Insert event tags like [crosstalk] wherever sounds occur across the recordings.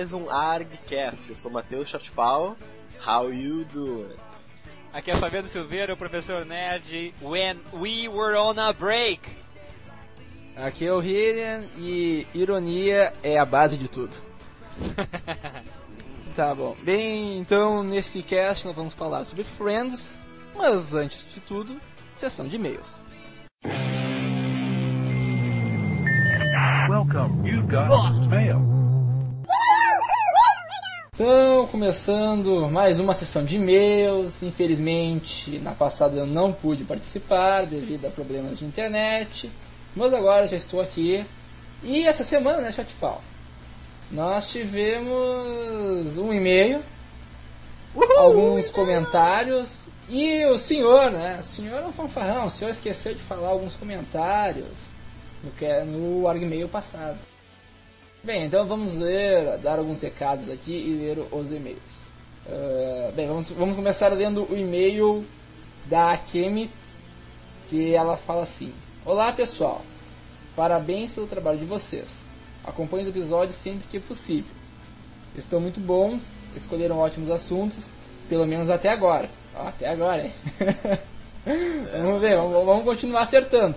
mais um ArgCast. Eu sou Matheus Chatpau. How you doing? Aqui é Fabiano Silveira, o professor Nerd. When we were on a break. Aqui é o Hillian e ironia é a base de tudo. [laughs] Tá bom. Bem, então nesse cast nós vamos falar sobre Friends, mas antes de tudo, sessão de e-mails. Welcome, you got mail. Então, começando mais uma sessão de e-mails. Infelizmente, na passada eu não pude participar devido a problemas de internet, mas agora já estou aqui. E essa semana, né, Chatfall, nós tivemos um e-mail, alguns comentários e o senhor, né? O senhor é um fanfarrão, o senhor esqueceu de falar alguns comentários no, que, no Argmail passado. Bem, então vamos ler, dar alguns recados aqui e ler os e-mails. Ah, bem, vamos, vamos começar lendo o e-mail da Kemi, que ela fala assim: Olá pessoal, parabéns pelo trabalho de vocês. Acompanho os episódios sempre que possível. Estão muito bons, escolheram ótimos assuntos, pelo menos até agora. Ó, até agora, hein? [laughs] vamos ver, vamos, vamos continuar acertando.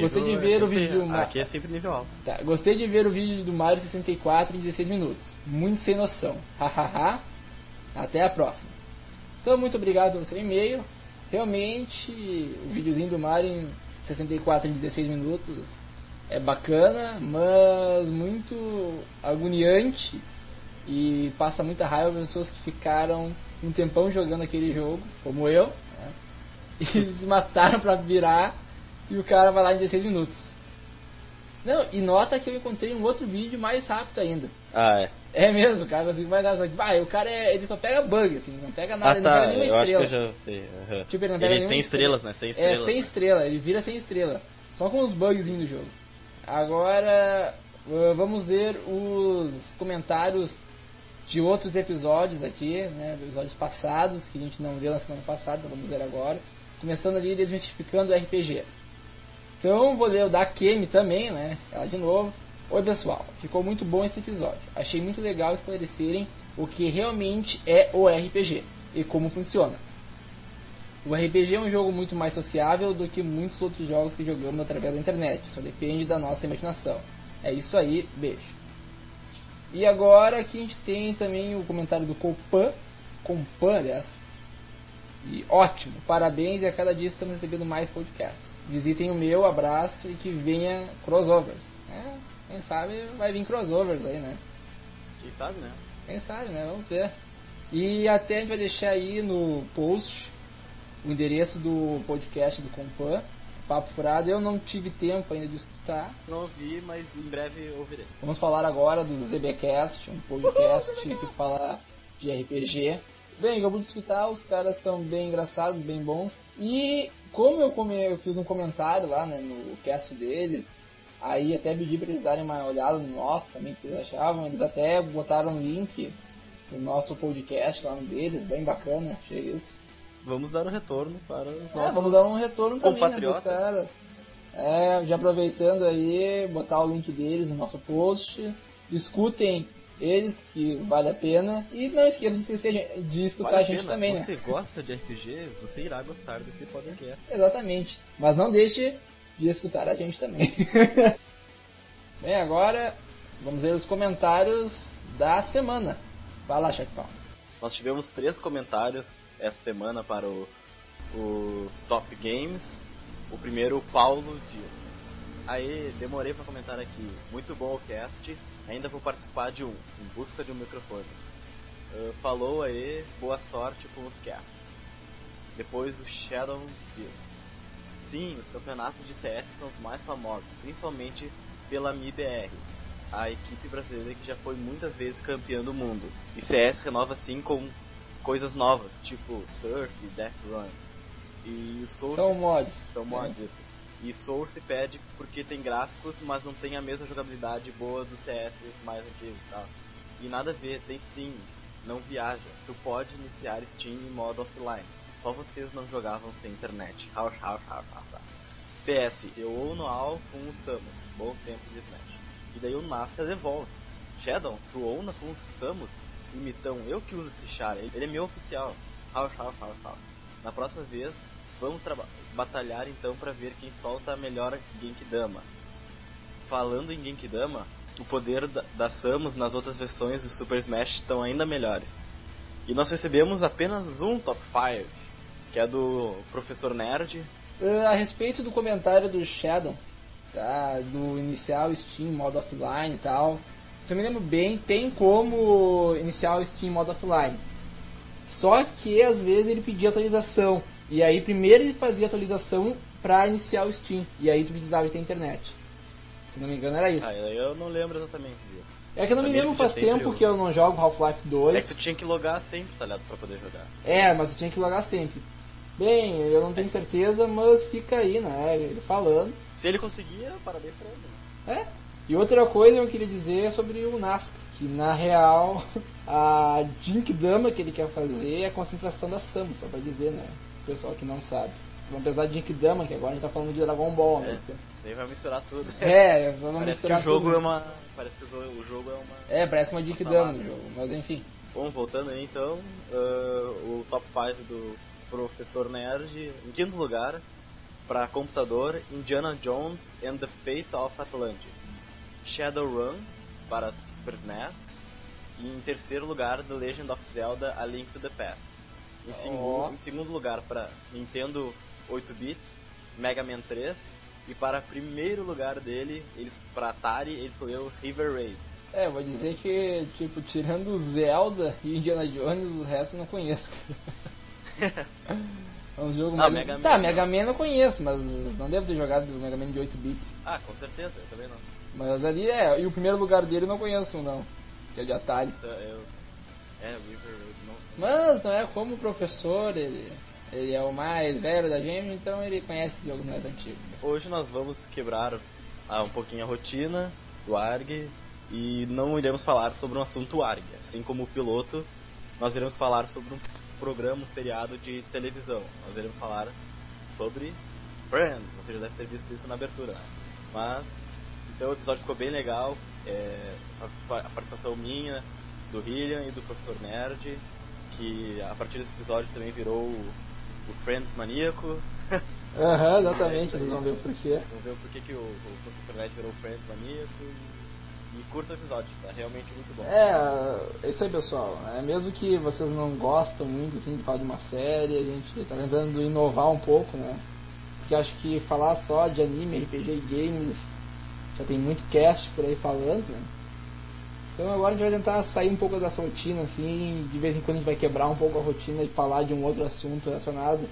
Gostei de ver o vídeo ma- Aqui é sempre nível alto. Tá, gostei de ver o vídeo do Mario 64 em 16 minutos. Muito sem noção. [laughs] Hahaha. Até a próxima. Então, muito obrigado pelo seu e-mail. Realmente, o videozinho do Mario em 64 em 16 minutos é bacana, mas muito agoniante e passa muita raiva para pessoas que ficaram um tempão jogando aquele jogo, como eu, né? [laughs] e se mataram para virar e o cara vai lá em 16 minutos. Não, e nota que eu encontrei um outro vídeo mais rápido ainda. Ah, é. É mesmo, cara, assim, vai dar vai, o cara é, ele só pega bug, assim, não pega nada, Ah, ele não tá. pega nenhuma Eu acho que estrela. eu já sei. Tipo, ele não pega Eles nenhuma têm estrela. estrelas, né? Sem É, estrelas. sem né? estrela, ele vira sem estrela. Só com os bugzinhos do jogo. Agora, uh, vamos ver os comentários de outros episódios aqui, né? Episódios passados, que a gente não viu na semana passada, então vamos ver agora. Começando ali, desmistificando o RPG. Então, vou ler o da Kemi também, né? Ela de novo. Oi, pessoal. Ficou muito bom esse episódio. Achei muito legal esclarecerem o que realmente é o RPG e como funciona. O RPG é um jogo muito mais sociável do que muitos outros jogos que jogamos através da internet. Só depende da nossa imaginação. É isso aí, beijo. E agora aqui a gente tem também o comentário do Copan. Compan, aliás. E ótimo, parabéns e a cada dia estamos recebendo mais podcasts. Visitem o meu, abraço e que venha crossovers. É, quem sabe vai vir crossovers aí, né? Quem sabe, né? Quem sabe, né? Vamos ver. E até a gente vai deixar aí no post o endereço do podcast do Compan, Papo Furado. Eu não tive tempo ainda de escutar. Não ouvi, mas em breve ouvirei. Vamos falar agora do ZBcast, um podcast [laughs] que fala de RPG. Bem, acabou de escutar, os caras são bem engraçados, bem bons. E como eu, come- eu fiz um comentário lá né, no cast deles, aí até pedi pra eles darem uma olhada no nosso também, o que eles achavam. Eles até botaram um link do nosso podcast lá no deles, bem bacana, achei isso. Vamos dar um retorno para os É, nossos. vamos dar um retorno também né, pros compatriotas. caras. É, já aproveitando aí, botar o link deles no nosso post. Escutem eles, que vale a pena. E não esqueçam de, esquecer- de escutar Vale a gente pena. também, né? Você gosta de RPG? Você irá gostar desse podcast. Exatamente. Mas não deixe de escutar a gente também. [laughs] Bem, agora vamos ver os comentários da semana. Vai lá, Chacpão. Nós tivemos três comentários essa semana para o, o Top Games. O primeiro, o Paulo Dias. Aí, demorei para comentar aqui. Muito bom o cast. Ainda vou participar de um, em busca de um microfone. Ah, falou aí, boa sorte com os casts. Depois o Shadow diz. Sim, os campeonatos de CS são os mais famosos, principalmente pela MIBR, a equipe brasileira que já foi muitas vezes campeã do mundo. E CS renova sim com coisas novas, tipo Surf, Death Run. E o Source São mods. são mods, isso. E Source pede porque tem gráficos, mas não tem a mesma jogabilidade boa dos CS mais antigos tal. E nada a ver, tem sim, não viaja. Tu pode iniciar Steam em modo offline. Só vocês não jogavam sem internet. [laughs] Hau, hau, hau, hau, hau. PS, eu ou no AL com o Samus, bons tempos de Smash. E daí o Nascar devolve. Shadow, tu ouna com o Samus? Limitão, eu que uso esse char, ele é meu oficial. Hau, hau, hau, hau. Na próxima vez, vamos batalhar então pra ver quem solta a melhor Genkidama. Falando em Genkidama, o poder da, da Samus nas outras versões do Super Smash estão ainda melhores. E nós recebemos apenas um top 5, que é do Professor Nerd. Ah, a respeito do comentário do Shadow, tá? Do inicial Steam modo offline e tal. Se eu me lembro bem, tem como iniciar o Steam modo offline. Só que às vezes ele pedia atualização. E aí primeiro ele fazia atualização pra iniciar o Steam. E aí tu precisava de ter internet. Se não me engano era isso. Ah, eu não lembro exatamente disso. É que eu não me lembro faz tempo o- que eu não jogo Half-Life 2. É que tu tinha que logar sempre, tá ligado? Pra poder jogar. É, mas eu tinha que logar sempre. Bem, eu não tenho certeza, mas fica aí, né? Ele falando. Se ele conseguia, parabéns pra ele. É. E outra coisa eu queria dizer é sobre o Nasca, que na real [laughs] a Jinkdama que ele quer fazer é a concentração da Samus, só pra dizer, né? Pessoal que não sabe. Vamos pensar de Jinkdama, que agora a gente tá falando de Dragon Ball ao É. tempo. Daí vai misturar tudo. É, só vamos Parece que misturar o jogo tudo. é uma. Parece que o jogo é uma. É, parece uma Jinkdama no jogo, mas enfim. Bom, voltando aí então, ah, o top 5 do Professor Nerd, em quinto lugar, para computador, Indiana Jones and the Fate of Atlantis. Shadowrun, para Super SNES. E em terceiro lugar, The Legend of Zelda A Link to the Past. Em, Ó. em segundo lugar, para Nintendo 8-bits, Mega Man 3. E para primeiro lugar dele, eles para Atari, ele escolheu River Raid. É, vou dizer que, tipo, tirando Zelda e Indiana Jones, o resto eu não conheço. [laughs] É um jogo Ah, mais... Mega Man Tá, não. Mega Man eu conheço, mas não devo ter jogado o Mega Man de 8 bits. Ah, com certeza, eu também não. Mas ali é, e o primeiro lugar dele eu não conheço não, que é de Atari. Então, eu... É, River Raid não. Mas não é como o professor, ele, ele é o mais velho da gente, então ele conhece jogos mais antigos. Hoje nós vamos quebrar ah, um pouquinho a rotina do ARG e não iremos falar sobre um assunto ARG. Assim como o piloto, nós iremos falar sobre um programa, um seriado de televisão. Nós iremos falar sobre Friends. Você já deve ter visto isso na abertura. né? Mas, então o episódio ficou bem legal. É, a, a participação minha, do Hillian e do Professor Nerd, que a partir desse episódio também virou o, o Friends maníaco. Aham, [laughs] exatamente, vocês vão ver o porquê. Vamos ver por que, que o, o Professor Nerd virou Friends maníaco e, e curta o episódio, tá realmente muito bom. É, é isso aí pessoal. É, mesmo que vocês não gostam muito assim, de falar de uma série, a gente tá tentando inovar um pouco, né? Porque acho que falar só de anime, RPG e games já tem muito cast por aí falando, né? Então agora a gente vai tentar sair um pouco dessa rotina, assim, de vez em quando a gente vai quebrar um pouco a rotina e falar de um outro assunto relacionado.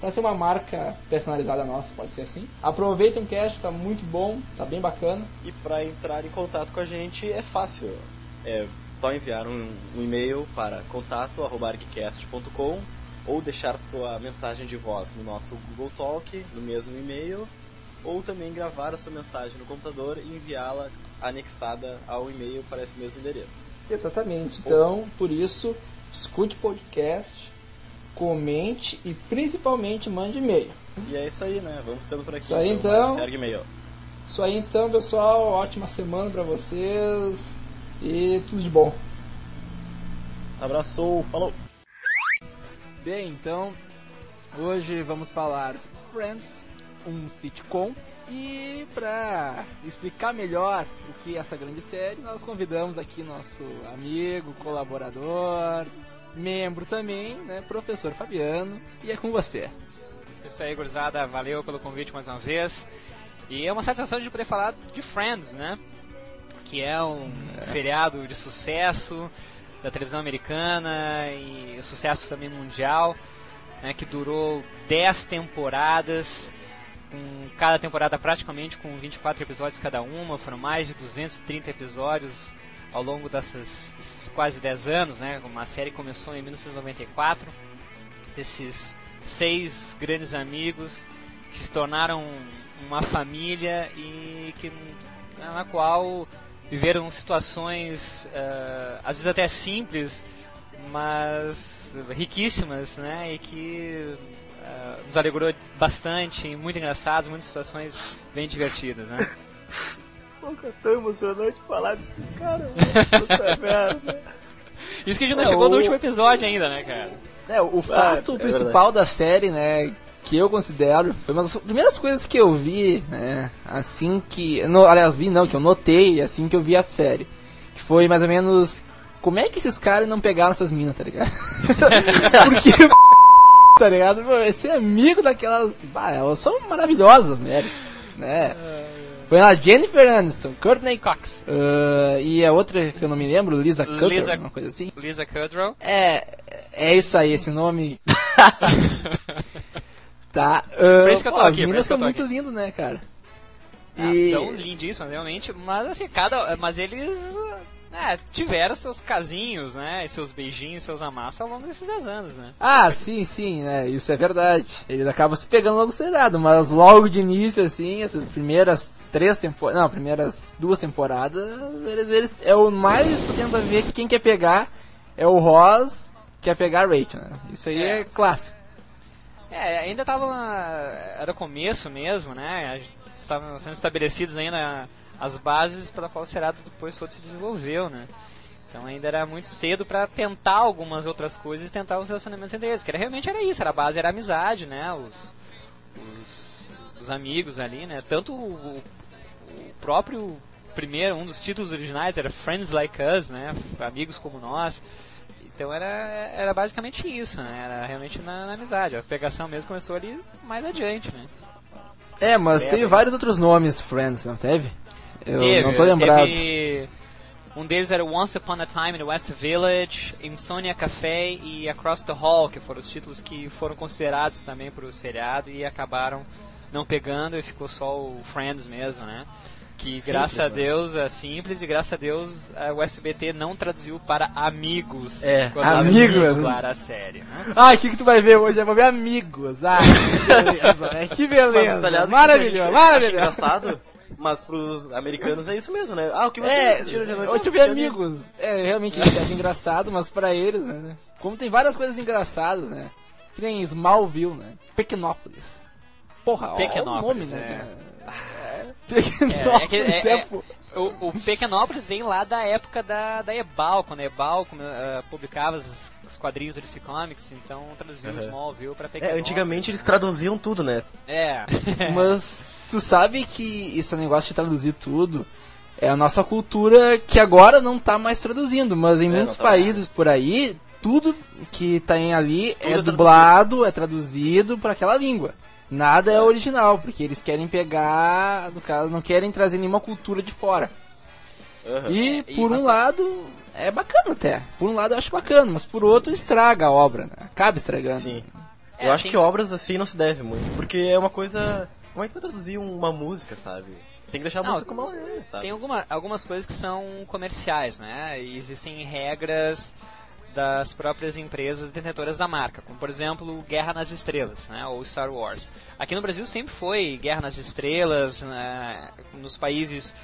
Pra ser uma marca personalizada nossa, pode ser assim. Aproveitem o cast, tá muito bom, tá bem bacana. E para entrar em contato com a gente é fácil. É só enviar um, um e-mail para contato@argcast.com ou deixar sua mensagem de voz no nosso Google Talk, no mesmo e-mail, ou também gravar a sua mensagem no computador e enviá-la anexada ao e-mail para esse mesmo endereço. Exatamente. Então, por isso, escute o podcast, comente e principalmente mande e-mail. E é isso aí, né? Vamos ficando por aqui. Isso aí, então. Segue e-mail. Isso aí então, pessoal. Ótima semana pra vocês e tudo de bom. Abraço, falou! Bem, então, hoje vamos falar sobre Friends, um sitcom. E para explicar melhor o que é essa grande série, nós convidamos aqui nosso amigo, colaborador, membro também, né, professor Fabiano, e é com você. Isso aí, gurizada. Valeu pelo convite mais uma vez. E é uma satisfação de poder falar de Friends, né? Que é um seriado de sucesso da televisão americana e sucesso também mundial, né? Que durou 10 temporadas cada temporada praticamente com 24 episódios cada uma, foram mais de 230 episódios ao longo dessas, desses quase 10 anos, né? Uma série começou em 1994, desses seis grandes amigos que se tornaram uma família e que na qual viveram situações eh, às vezes até simples, mas riquíssimas, né? E que eh, nos alegrou bastante, muito engraçados, muitas situações bem divertidas, né? [laughs] Nunca tão emocionante falar desse cara, puta [laughs] merda. Isso que a gente não É, chegou no o- último episódio ainda, né, cara? É, o fato é principal da série, né, que eu considero, foi uma das primeiras coisas que eu vi, né, assim que, no, aliás, vi não, que eu notei assim que eu vi a série, que foi mais ou menos, como é que esses caras não pegaram essas minas, tá ligado? [laughs] Porque, tá ligado? Esse amigo daquelas, bah, elas são maravilhosas, mulheres, né? Foi a Jennifer Aniston, Courtney Cox, ah, e a outra que eu não me lembro, Lisa Kudrow, Lisa- uma coisa assim. Lisa Kudrow. É, é isso aí, esse nome. [laughs] tá. Por isso que eu tô pô, aqui, As eu são muito lindas, né, cara? Ah, E- são lindíssimas, realmente, mas assim, cada. Mas eles. É, tiveram seus casinhos, né? Seus beijinhos, seus amassos ao longo desses 10 anos, né? Ah, sim, sim, né? Isso é verdade. Eles acabam se pegando logo seriado, mas logo de início, assim, as primeiras três temporadas. Não, primeiras duas temporadas, eles, eles é o mais tenta ver que quem quer pegar é o Ross, quer pegar a Rachel, né? Isso aí é, É. clássico. É, ainda tava. Era o começo mesmo, né? Estavam sendo estabelecidas ainda as bases pela qual o seriado depois todo se desenvolveu, né? Então ainda era muito cedo pra tentar algumas outras coisas e tentar os relacionamentos entre eles. Que era, realmente era isso, era a base, era a amizade, né? Os, os, os amigos ali, né? Tanto o, o próprio primeiro, um dos títulos originais era Friends Like Us, né? Amigos como nós. Então era, era basicamente isso, né? Era realmente na, na amizade. A pegação mesmo começou ali mais adiante, né? É, mas É, teve bem. vários outros nomes, Friends, não teve? Eu Teve, não tô lembrado. teve- um deles era Once Upon a Time in the West Village, Insomnia Café e Across the Hall, que foram os títulos que foram considerados também pro seriado e acabaram não pegando e ficou só o Friends mesmo, né? Que graças a né? Deus é simples e graças a Deus a- o SBT não traduziu para amigos. É, amigos. dublar a série, né? Ah, o que, que tu vai ver hoje? Eu vou ver amigos. Ah, que beleza, né? Que beleza. Mas, que maravilhoso, maravilhoso. engraçado, mas pros americanos é isso mesmo, né? Ah, o que vocês É, assistiram de noite? eu tive amigos. É, realmente a gente acha engraçado, mas pra eles, né? Como tem várias coisas engraçadas, né? Que nem Smallville, né? Pequenópolis. Porra, ó, ó o Pequenópolis, nome, né? é. É, [laughs] É, é que- Pequenópolis é- é, é- O, o Pequenópolis vem lá da época da, da Ebal, quando a Ebal eh, publicava os, os quadrinhos da DC Comics, então traduziu o Uhum. Smallville pra É, Pequenópolis. antigamente eles traduziam tudo, né? É. Mas [laughs] tu sabe que esse negócio de traduzir tudo é a nossa cultura que agora não tá mais traduzindo, mas em É, muitos tá países por aí, tudo que tá em ali Tudo é é dublado, é traduzido para aquela língua. Nada é original, porque eles querem pegar, no caso, não querem trazer nenhuma cultura de fora. Aham. E É, e por um bastante- lado é bacana até. Por um lado eu acho bacana, mas por outro estraga a obra, né? Acaba estragando. Sim. É, Eu acho tem- que obras assim não se deve muito, porque é uma coisa. Como é que vai traduzir uma música, sabe? Tem que deixar a Não, música como ela é, sabe? Tem alguma, algumas coisas que são comerciais, né? E existem regras das próprias empresas detentoras da marca, como por exemplo Guerra nas Estrelas, né? Ou Star Wars. Aqui no Brasil sempre foi Guerra nas Estrelas, né? nos países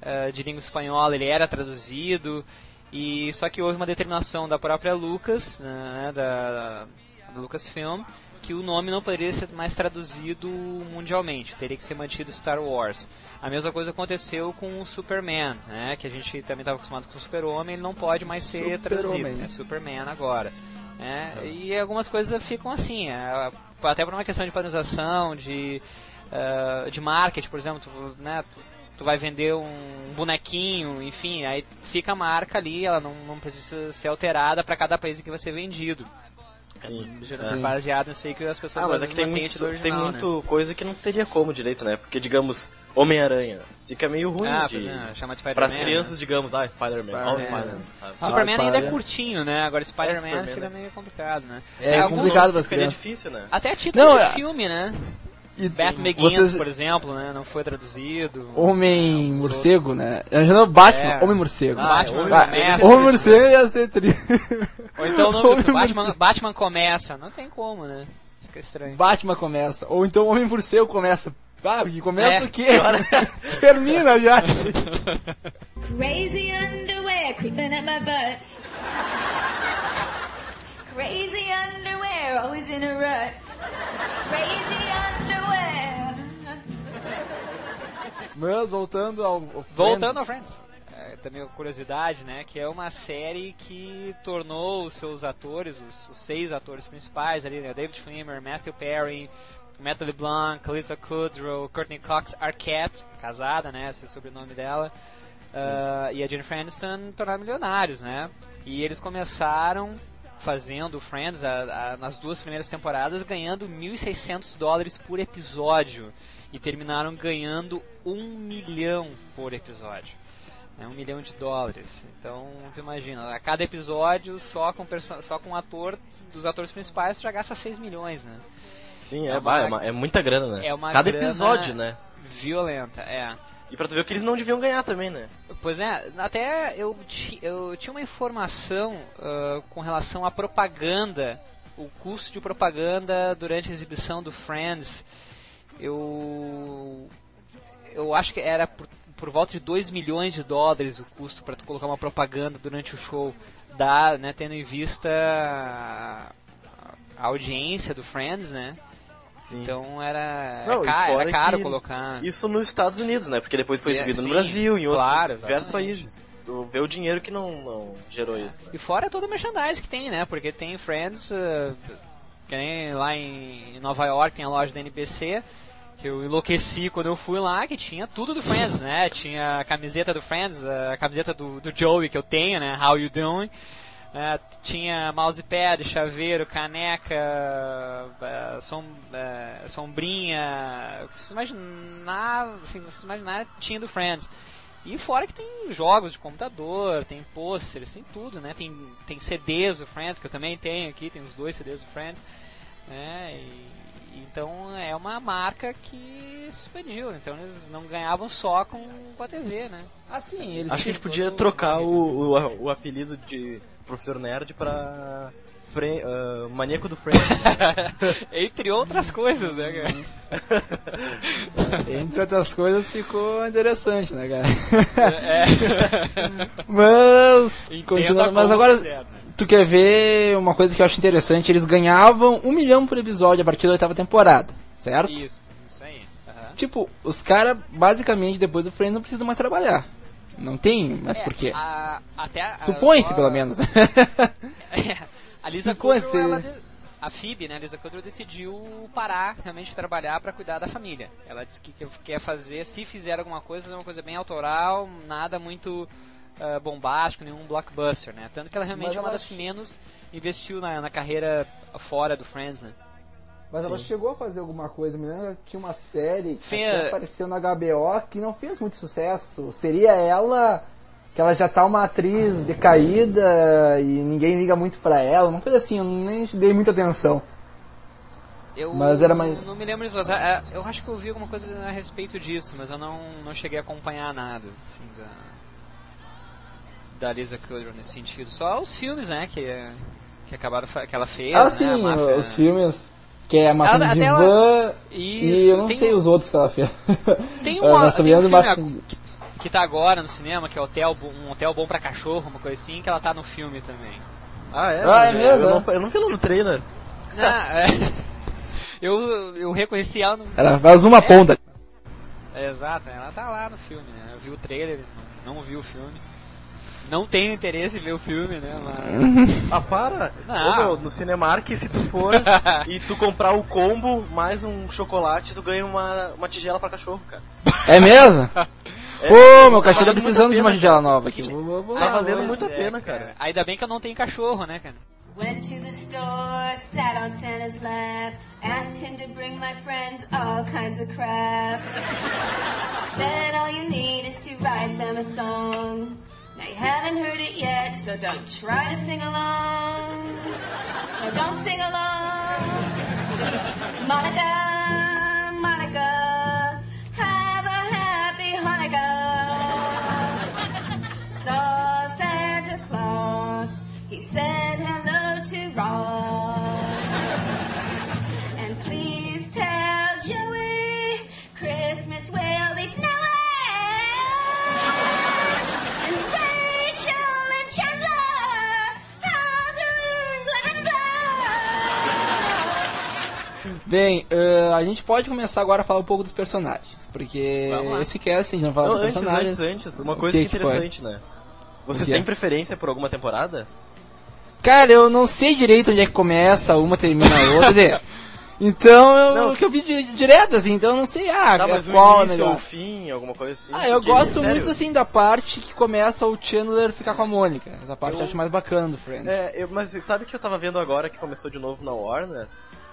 eh, de língua espanhola ele era traduzido e só que houve uma determinação da própria Lucas, né? Da, da Lucasfilm que o nome não poderia ser mais traduzido mundialmente, teria que ser mantido Star Wars. A mesma coisa aconteceu com o Superman, né? Que a gente também estava acostumado com o Super-Homem, ele não pode mais ser traduzido, Super-Homem. é Superman agora. né? E algumas coisas ficam assim, é, até por uma questão de padronização, de, ah, de marketing, por exemplo, tu, né, tu vai vender um bonequinho, enfim, aí fica a marca ali, ela não, não precisa ser alterada para cada país em que vai ser vendido. Sim. Sim. Baseado nisso aí que as pessoas Ah, mas é que tem muito, do tem original, muito coisa que não teria como direito, né? Porque, digamos, Homem-Aranha. Fica meio ruim Ah, de... é, chama de Para as crianças, digamos, ah, Spider-Man, o Spider-Man, sabe? Ah, Superman ainda é Spider- curtinho, né? Agora Spider-Man Superman, fica né? meio complicado, né? É alguns- complicado para as crianças. difícil, né? Até título Não, de é- filme, né? E Batman Begins, vocês- por exemplo, né? Não foi traduzido. Homem morcego, né? Não Batman, É. Homem morcego. Ah, Batman Ah, começa. Homem morcego ia ser tri... Ou então o nome do Homem Batman. Batman começa. Não tem como, né? Fica estranho. Batman começa. Ou então Homem morcego começa. Ah, que começa É. o quê? [laughs] Termina já. Crazy underwear creeping at my butt. Crazy underwear, always in a rut. Crazy Mas voltando ao, ao Voltando ao Friends. Friends. É, também uma curiosidade, né? Que é uma série que tornou os seus atores, os, os seis atores principais ali, né? David Schwimmer, Matthew Perry, Matt LeBlanc, Lisa Kudrow, Courtney Cox Arquette, casada, né? Esse é o sobrenome dela. ah, e a Jennifer Aniston tornaram milionários, né? E eles começaram fazendo Friends a- a- nas duas primeiras temporadas ganhando 1.600 dólares por episódio e terminaram ganhando um milhão por episódio. Né, um milhão de dólares. Então, tu imagina, a cada episódio, só com, só com um ator, dos atores principais, tu já gasta 6 milhões, né? Sim, É é, uma- é, uma- é muita grana, né? É uma Cada grana episódio, né? Violenta, é. E pra tu ver o que eles não deviam ganhar também, né? Pois é, até eu, eu tinha uma informação ah, com relação à propaganda, o custo de propaganda durante a exibição do Friends. Eu eu acho que era por, por volta de 2 milhões de dólares o custo para tu colocar uma propaganda durante o show, da, né, tendo em vista a, a audiência do Friends, né? Sim. Então era, Não, é e ca- era caro colocar. Isso nos Estados Unidos, né? Porque depois foi É, exibido sim, no Brasil, em outros claro, diversos países. Tu vê o dinheiro que não, não gerou isso. Né? E fora todo o merchandise que tem, né? Porque tem Friends, uh, que nem lá em Nova York tem a loja da NBC, que eu enlouqueci quando eu fui lá, que tinha tudo do Friends, né? Tinha a camiseta do Friends, a camiseta do, do Joey que eu tenho, né? How You Doing? Uh, tinha mousepad, chaveiro, caneca, uh, som, uh, sombrinha, o que você imaginar, assim, você imaginar tinha do Friends. E fora que tem jogos de computador, tem pôsteres, tem tudo, né? Tem, tem CDs do Friends, que eu também tenho aqui, tem os dois CDs do Friends. Né? E, então é uma marca que se expandiu, então eles não ganhavam só com, com a TV, né? Assim, eles Acho que a gente podia trocar o, o, o apelido de Professor Nerd pra Fre ah, Maníaco do Friends. [laughs] Entre outras coisas, né, cara? [laughs] Entre outras coisas, ficou interessante, né, cara? É. [laughs] Mas, continuando, mas agora, né? Tu quer ver uma coisa que eu acho interessante? Eles ganhavam um milhão por episódio a partir da oitava temporada, certo? Isso, isso aí. aham. Tipo, os caras, basicamente, depois do Friends, não precisam mais trabalhar. Não tem, mas É, por quê? Supõe-se, pelo menos? É, [laughs] [laughs] a Lisa. Kudrow, a Phoebe, né, a Lisa Kudrow decidiu parar realmente de trabalhar para cuidar da família. Ela disse que que quer fazer, se fizer alguma coisa, fazer uma coisa bem autoral, nada muito ah, bombástico, nenhum blockbuster, né? Tanto que ela realmente Mas é uma das que menos investiu na, na carreira fora do Friends, né? Mas ela chegou a fazer alguma coisa, me lembro que tinha uma série que Fe- até apareceu na HBO que não fez muito sucesso. Seria ela que ela já tá uma atriz decaída e ninguém liga muito pra ela, uma coisa assim, eu nem dei muita atenção. Eu Mas era mais- não me lembro disso, mas ah, eu acho que eu vi alguma coisa a respeito disso, mas eu não, não cheguei a acompanhar nada, assim, da, da Lisa Kudrow nesse sentido. Só os filmes, né, que, que acabaram, que ela fez, Ah, né, sim, máfia- os filmes que é a Máquina Ela- de até ela- Van Isso, e eu não tem sei um- os outros que ela fez. Tem [laughs] uma, nós tem um sabemos filme Máquina- que, que tá agora no cinema, que é hotel, um hotel bom pra cachorro, uma coisa assim, que ela tá no filme também. ah, é? Ah, é mesmo, Eu, é? não, eu não vi ela no trailer. Ah, é. [laughs] eu, eu reconheci ela no... Ela faz uma ponta. É, exato, ela tá lá no filme, né? Eu vi o trailer, não, não vi o filme. Não tenho interesse em ver o filme, né? Mas... Ah, para! Não. Ô, meu, no Cinemark, se tu for [laughs] e tu comprar o combo mais um chocolate, tu ganha uma, uma tigela pra cachorro, cara. É mesmo? [laughs] É, Pô, meu cachorro tá precisando de uma tigela nova aqui. Vou, vou, vou Tá valendo muito a é, pena, cara. Ainda bem que eu não tenho cachorro, né, cara? Went to the store, sat on Santa's lap, asked him to bring my friends all kinds of crap. Said all you need is to write them a song. Now you haven't heard it yet, so don't try to sing along. No, don't sing along. Monica, Monica, have a happy Hanukkah. Saw Santa Claus, he said hello to Ross. Bem, eh, a gente pode começar agora a falar um pouco dos personagens. Porque esse cast a gente não fala Não, dos antes, personagens. antes, antes, uma coisa que que foi? interessante, né? Você O quê? tem preferência por alguma temporada? Cara, eu não sei direito onde é que começa, uma termina a outra. Quer dizer, [laughs] então eu, Não. que eu vi di- direto, assim, então eu não sei ah, Tá, mas qual o é início ou o fim, alguma coisa assim? Ah, eu gosto muito assim da parte que começa o Chandler ficar com a Mônica. Essa parte eu, Eu- acho mais bacana do Friends. É, eu, mas sabe que eu tava vendo agora que começou de novo na Warner?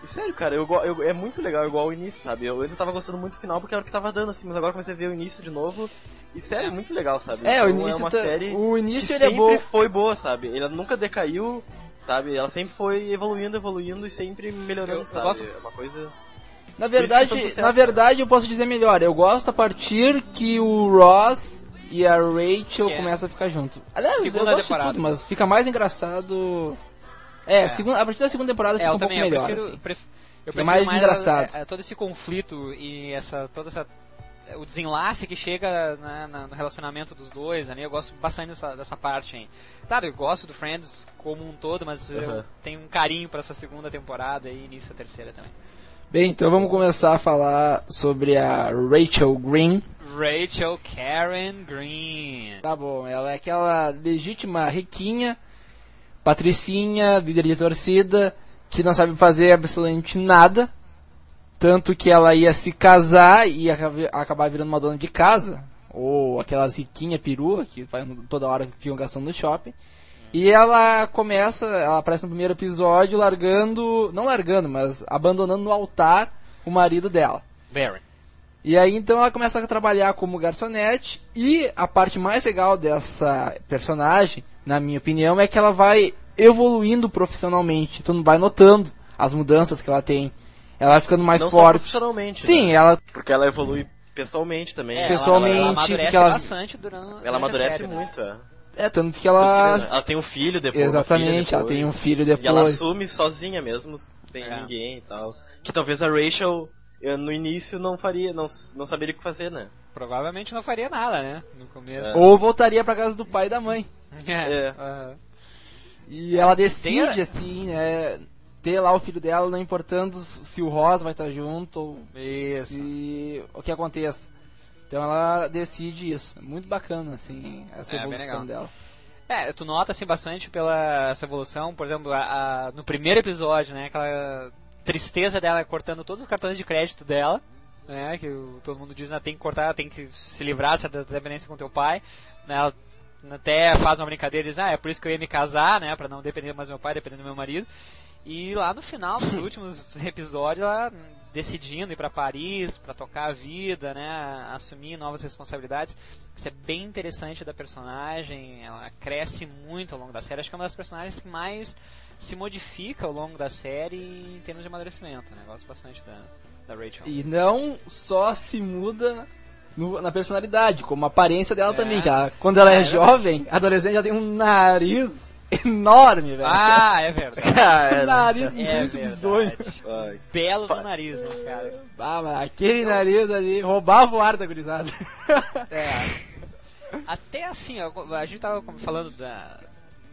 E sério, cara, eu, eu- é muito legal igual o início, sabe? Eu eu tava gostando muito do final porque era o que tava dando, assim, mas agora eu comecei a ver o início de novo. E sério, é muito legal, sabe? É, o Então, início, é uma tá- série o início que ele é sempre bom. foi boa, sabe? Ela nunca decaiu, sabe? Ela sempre foi evoluindo, evoluindo e sempre melhorando, Eu- eu sabe? gosto- É uma coisa... Na verdade, sucesso, na né? verdade eu posso dizer melhor. Eu gosto a partir que o Ross e a Rachel é. começam a ficar juntos. Aliás, eu Segunda gosto temporada. de tudo, mas fica mais engraçado. É, Segunda, a partir da segunda temporada É, fica eu um pouco eu melhor. prefiro, assim. pref- eu Fica prefiro mais engraçado. é, é, todo esse conflito e essa, toda essa o desenlace que chega né, na- no relacionamento dos dois, ali, eu gosto bastante dessa, dessa parte aí. Claro, eu gosto do Friends como um todo, mas eu Aham. tenho um carinho pra essa segunda temporada e início da terceira também. Bem, então vamos começar a falar sobre a Rachel Green. Rachel Karen Green. Tá bom, ela é aquela legítima riquinha, patricinha, líder de torcida, que não sabe fazer absolutamente nada. Tanto que ela ia se casar e ia acabar- virando uma dona de casa. Ou aquelas riquinha perua que vai toda hora ficam gastando no shopping. E ela começa, ela aparece no primeiro episódio largando, não largando, mas abandonando no altar o marido dela. Barry. E aí então ela começa a trabalhar como garçonete e a parte mais legal dessa personagem, na minha opinião, é que ela vai evoluindo profissionalmente. Tu não vai notando as mudanças que ela tem. Ela vai ficando mais não só forte. profissionalmente, Sim, né? ela Porque ela evolui pessoalmente também. É, Ela- Pessoalmente, ela, ela amadurece porque ela- bastante durante, Ela, durante amadurece série, né? muito, é. é tanto que ela Ela tem um filho depois. exatamente, filha ela tem um depois. filho E ela depois. assume sozinha mesmo, sem É. ninguém e tal. Que talvez a Rachel eh, no início não faria, não, não saberia o que fazer, né? Provavelmente não faria nada, né? No começo. Ou voltaria pra casa do pai e da mãe. [laughs] É. aham. E ela decide, Tem assim, né, ter lá o filho dela, não importando se o Ross vai estar junto ou Isso. se o que aconteça. Então ela decide isso. Muito bacana, assim, essa É, evolução dela. É, tu nota assim bastante pela essa evolução, por exemplo, a- a- no primeiro episódio, né, aquela tristeza dela cortando todos os cartões de crédito dela, né, que o- todo mundo diz, né, tem que cortar, tem que se livrar dessa dependência com teu pai, né, ela até faz uma brincadeira e diz, ah, é por isso que eu ia me casar, né, pra não depender mais do meu pai, depender do meu marido, e lá no final, nos últimos [laughs] episódios, ela decidindo ir pra Paris, pra tocar a vida, né, assumir novas responsabilidades. Isso é bem interessante da personagem, ela cresce muito ao longo da série. Acho que é uma das personagens que mais se modifica ao longo da série em termos de amadurecimento. Né? Gosto bastante da, da Rachel. E não só se muda no- na personalidade, como a aparência dela É. também. Que ela- quando ela é, É, jovem, adolescente, ela tem um nariz enorme, velho. Ah, é verdade. [laughs] É, um né? nariz É muito bizonho. verdade. Ai. Belo do nariz, né, cara? Ah, mas aquele nariz ali roubava o ar da gurizada. É. Até assim, ó, a gente tava falando da,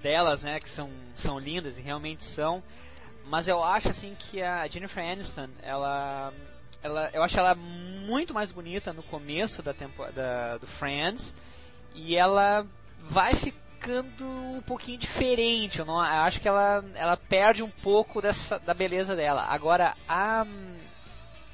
delas, né, que são, são lindas e realmente são, mas eu acho assim que a Jennifer Aniston, ela, ela eu acho ela muito mais bonita no começo da tempo, da, do Friends e ela vai ficando um pouquinho diferente. Eu, não, eu acho que ela, ela perde um pouco dessa, da beleza dela. Agora a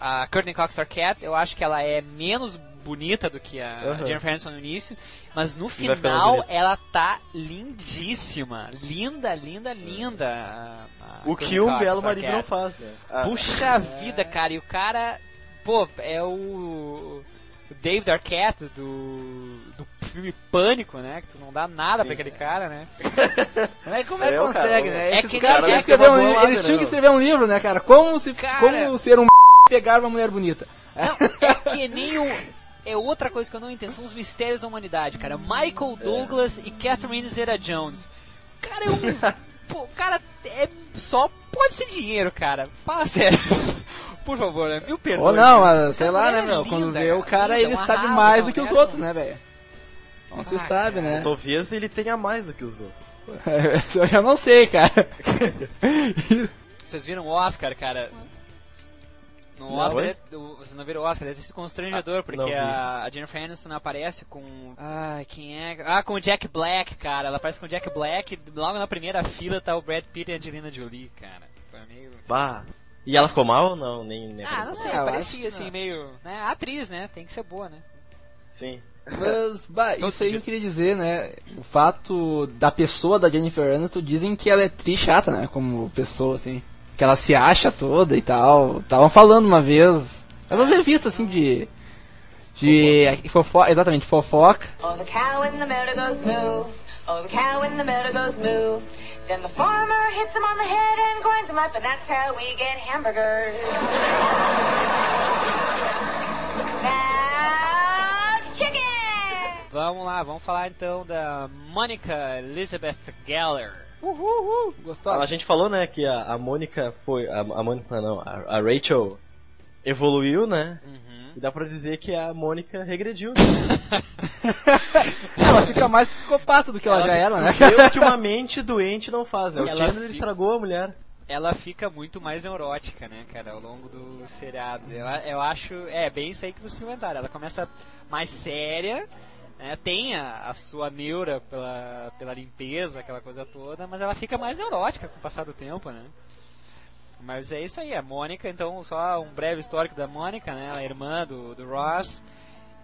a Courtney Cox Arquette, eu acho que ela é menos bonita do que a Aham. Jennifer Aniston no início, mas no final ela tá lindíssima, linda, linda, linda. a- a O que um belo marido não faz, né? Ah, Puxa vida, cara, e o cara, pô, é o, o David Arquette do, do filme Pânico, né? Que tu não dá nada pra aquele cara, né? [laughs] Como é que É, o consegue, cara, né? é Esses que- caras é que que é uma um eles né, tinham que meu? escrever um livro, né, cara? Como, se, Cara. como ser um [laughs] pegar uma mulher bonita. Não, é que nem o. É outra coisa que eu não entendo, são os mistérios da humanidade, cara. Michael Douglas e Catherine Zeta Jones. Cara, é um. [laughs] Pô, cara, é só pode ser dinheiro, cara. Fala sério. [laughs] Por favor, né? Mil Ou perdões. não, mas sei Essa lá, né, é meu? linda, Quando vê o cara, linda, ele um sabe arraso, mais aquela do que os outros, né, velho? Não se Ah, sabe, né? Talvez ele tenha mais do que os outros. [laughs] Eu já não sei, cara. Vocês viram o Oscar, cara? No Não, Oscar, oi? é- você não viu o Oscar, deve ser constrangedor, não porque a, a Jennifer Aniston aparece com. Ah, quem é? Ah, com o Jack Black, cara. Ela aparece com o Jack Black, logo na primeira fila tá o Brad Pitt e a Angelina Jolie, cara. Foi meio. Bah. E ela ficou mal ou não? Nem, nem Ah, não sei, É, acho parecia assim, não. meio. Né? Atriz, né? Tem que ser boa, né? Sim. Mas, bah, isso aí eu queria dizer, né? O fato da pessoa da Jennifer Aniston dizem que ela é tri chata, né? Como pessoa, assim. Que ela se acha toda e tal. Estavam falando uma vez. Essas revistas, assim, de. De. Fofoca, exatamente, fofoca. Oh, the cow in the meadow goes moo. Oh, the cow in the meadow goes moo. Then the farmer hits him on the head and grinds him up, and that's how we get hamburgers. now, chicken! Vamos lá, vamos falar então da Monica Elizabeth Geller. Uhul, gostosa. A gente falou, né, que a, a Mônica foi. A, a Mônica não, a, a Rachel evoluiu, né? Uhum. E dá pra dizer que a Mônica regrediu, né? [laughs] Ela fica mais psicopata do que ela, já era, né? O que uma mente doente não faz, né? O Ela Chandler fica- estragou a mulher. ela fica muito mais neurótica, né, cara, ao longo do seriado. Eu, eu acho, é bem isso aí que vocês inventaram. Ela começa mais séria, né, tem a, a sua neura pela, pela limpeza, aquela coisa toda, mas ela fica mais neurótica com o passar do tempo, né. Mas é isso aí, a Mônica, então, só um breve histórico da Mônica, né, ela é irmã do, do Ross,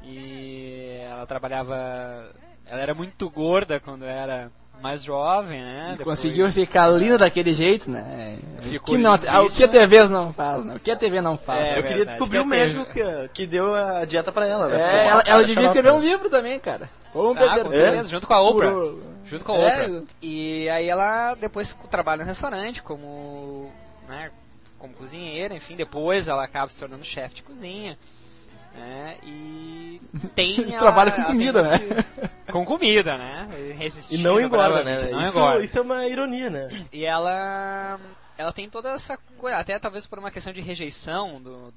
e ela trabalhava, ela era muito gorda quando era mais jovem, né. depois- Conseguiu ficar linda daquele jeito, né? Ficou que não, o que a. TV não faz, né? O que a TV não faz. É, eu queria verdade, descobrir o que médico que, que deu a dieta pra ela, né? É, ela, ela devia escrever um livro também, cara. Vamos Ah, com certeza, junto com a Oprah. Por- Junto com a É, Oprah. E aí ela depois trabalha no restaurante como, né, como cozinheira, enfim, depois ela acaba se tornando chefe de cozinha. Né, e [laughs] tem a- Trabalha com comida, tem né? esse- Com comida, né? E Resistindo não engorda, né? Não isso, engorda. isso é uma ironia, né? E ela ela tem toda essa coisa, até talvez por uma questão de rejeição do,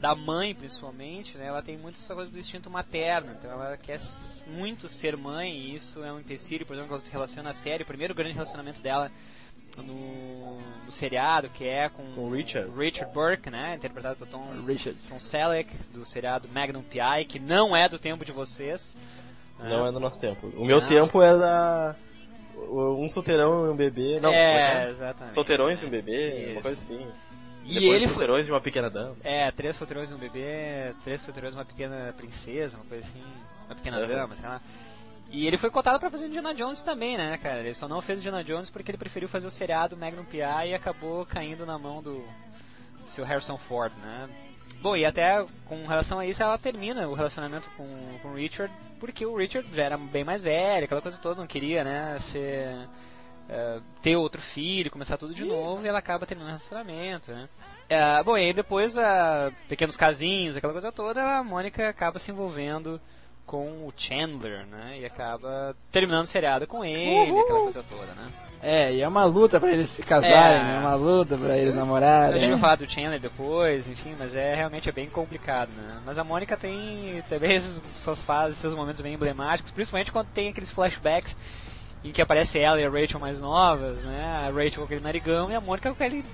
da mãe principalmente, né? Ela tem muito essa coisa do instinto materno, então ela quer muito ser mãe e isso é um empecilho, por exemplo, quando ela se relaciona a série, o primeiro grande relacionamento dela no, no seriado, que é com, Com Richard. Richard Burke, né? Interpretado por Tom, Richard. Tom Selleck, do seriado Magnum P.I., que não é do tempo de vocês. Não é do nosso tempo. O meu Não. tempo é da. Um solteirão e um bebê. Não, como é, é, exatamente. Solteirões e um bebê, Isso. uma coisa assim. E Depois ele solteirões de uma pequena dama. É, três solteirões e um bebê, três solteirões e uma pequena princesa, uma coisa assim, uma pequena Uhum. dama, sei lá. E ele foi cotado pra fazer Indiana Jones também, né, cara? Ele só não fez Indiana Jones porque ele preferiu fazer o seriado Magnum P.I. e acabou caindo na mão do seu Harrison Ford, né? Bom, e até com relação a isso, ela termina o relacionamento com, com o Richard, porque o Richard já era bem mais velho, aquela coisa toda, não queria, né, ser... eh, ter outro filho, começar tudo de novo, e ela acaba terminando o relacionamento, né? É, bom, e aí depois, ah, pequenos casinhos, aquela coisa toda, a Mônica acaba se envolvendo com o Chandler, né? E acaba terminando o seriado com ele, aquela coisa toda, né? É, e é uma luta pra eles se casarem, É. né? É uma luta pra eles A namorarem. gente vai falar do Chandler depois, enfim, mas é realmente é bem complicado, né? Mas a Mônica tem também suas fases, seus momentos bem emblemáticos, principalmente quando tem aqueles flashbacks em que aparece ela e a Rachel mais novas, né? A Rachel com aquele narigão e a Mônica com aquele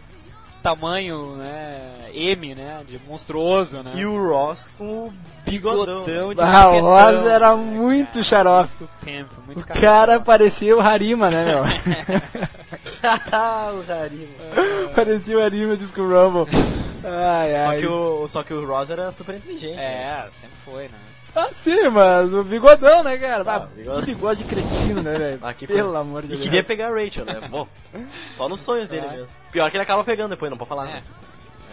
tamanho, né? M, né? De monstruoso, né? E o Ross com o bigodão. Bigodão de Ah, o Ross era né, muito cara? xarope. Muito pimp, muito O cafetão. cara parecia o Harima, né, meu? [laughs] o Harimo. [laughs] parecia o Harima de Skull Rumble. [laughs] Ai, Só ai. que, o, só que o Ross era super inteligente. né? É, sempre foi, né? Ah, sim, mas o bigodão, né, cara? Ah, Ah, bigode. Que bigode cretino, né, velho? [laughs] Ah, Pelo coisa. amor de E Deus. queria pegar a Rachel, né? Bom, [laughs] só nos sonhos dele Claro. mesmo. Pior que ele acaba pegando depois, não pode falar. É, né?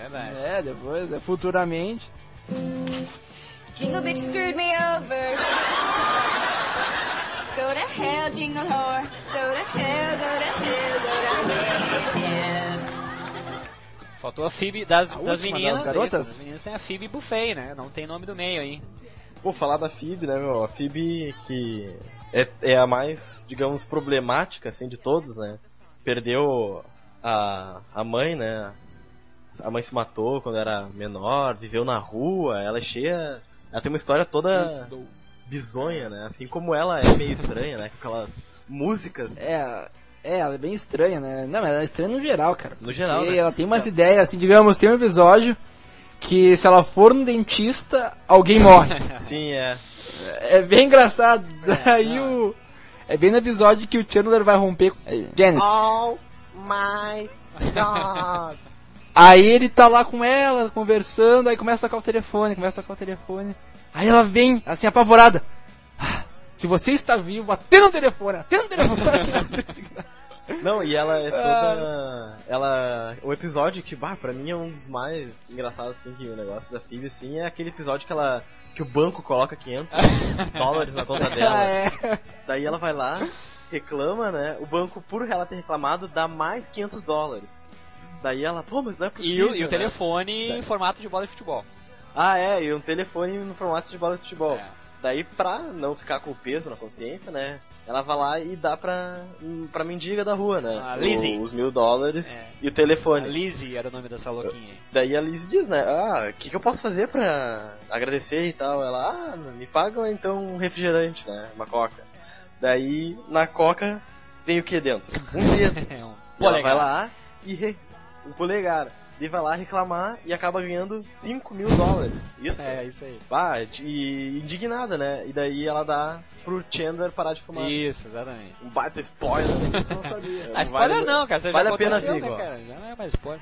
verdade. É, depois, é, futuramente. Jingle bitch screwed me over. Go to hell, jingle whore. Go to hell, go to hell, go to hell. Faltou a Phoebe das, A das meninas. das garotas? isso, das meninas tem a Phoebe Buffet, né? Não tem nome do meio aí. Pô, falar da Phoebe, né, meu? A Phoebe que é, é a mais, digamos, problemática, assim, de todos, né? Perdeu a, a mãe, né? A mãe se matou quando era menor, viveu na rua, ela é cheia... Ela tem uma história toda bizonha, né? Assim como ela é meio estranha, né? Com aquelas músicas É, é, ela é bem estranha, né? Não, mas ela é estranha no geral, cara. No geral, né? Ela tem umas ideias, assim, digamos, tem um episódio que se ela for no dentista, alguém morre. [laughs] Sim, é. é bem engraçado. [laughs] Daí o. É bem no episódio que o Chandler vai romper com. Janice. Oh my god. [laughs] Aí ele tá lá com ela, conversando, aí começa a tocar o telefone, começa a tocar o telefone. Aí ela vem, assim, apavorada. "Ah, Se você está vivo, atenda o telefone, atenda o telefone. Não, e ela é toda. Ela. O episódio que, bah, pra mim é um dos mais engraçados, assim, que o negócio da Phoebe, assim, é aquele episódio que ela. que o banco coloca 500 [laughs] dólares na conta dela. é. Daí ela vai lá, reclama, né? O banco, por ela ter reclamado, dá mais 500 dólares. Daí ela, pô, mas não é E possível. o, e o né? telefone em formato de bola de futebol. Ah, é, e um telefone no formato de bola de futebol. É. Daí, pra não ficar com o peso na consciência, né? Ela vai lá e dá pra, pra mendiga da rua, né? A o- Lizzie. Os mil dólares É. e o A telefone. Lizzie era o nome dessa louquinha aí. Daí a Liz diz, né? Ah, o que, que eu posso fazer pra agradecer e tal? Ela, ah, me paga então um refrigerante, né? Uma coca. Daí, na coca, tem o que dentro? Um dedo. [laughs] É um E ela polegar. vai lá e re... um polegar. Ele vai lá reclamar e acaba ganhando 5 mil dólares. Isso? É, isso aí. Ah, e indignada, né? E daí ela dá pro Chandler parar de fumar. Isso, exatamente. Um baita spoiler. Eu não sabia. Ah, spoiler Vale- não, cara. Você vale já a pena ver, né, igual. cara? Já não é mais spoiler.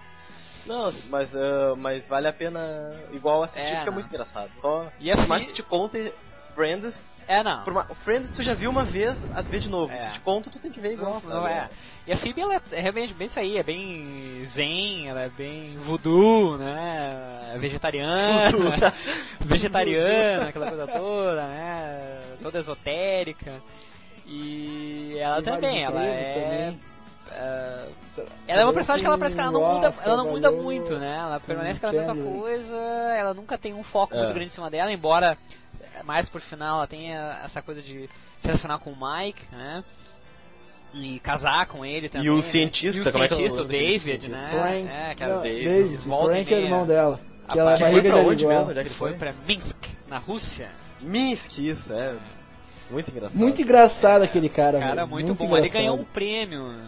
Não, mas, ah, mas vale a pena igual assistir, É, porque é não. muito engraçado. Só E a por mais que te conte Friends, É, não. por ma- Friends tu já viu uma vez, a ver de novo. É. Se te conta, tu tem que ver igual. Não, não é. E a Phoebe, ela é realmente bem isso aí, é bem zen, ela é bem voodoo, né? É vegetariana, [laughs] vegetariana, aquela coisa toda, né? Toda esotérica. E ela Tem também, ela é... também. é, ela é uma personagem que ela parece que ela não muda, ela não muda muito, né? Ela permanece com aquela mesma coisa, ela nunca tem um foco É. muito grande em cima dela, embora mais por final ela tenha essa coisa de se relacionar com o Mike, né? E casar com ele também. E o né? cientista, e o como é que é o cientista, o David, cientista? né? Frank, É, aquela não, David. David, Volta Frank é irmão dela. Que ela é Que foi barriga pra de onde igual. mesmo? Onde é que Ele ele foi foi? pra Minsk, na Rússia. Minsk, isso, é. Muito engraçado. Muito engraçado aquele cara, Cara, velho. muito, muito bom. Ele engraçado. ganhou um prêmio.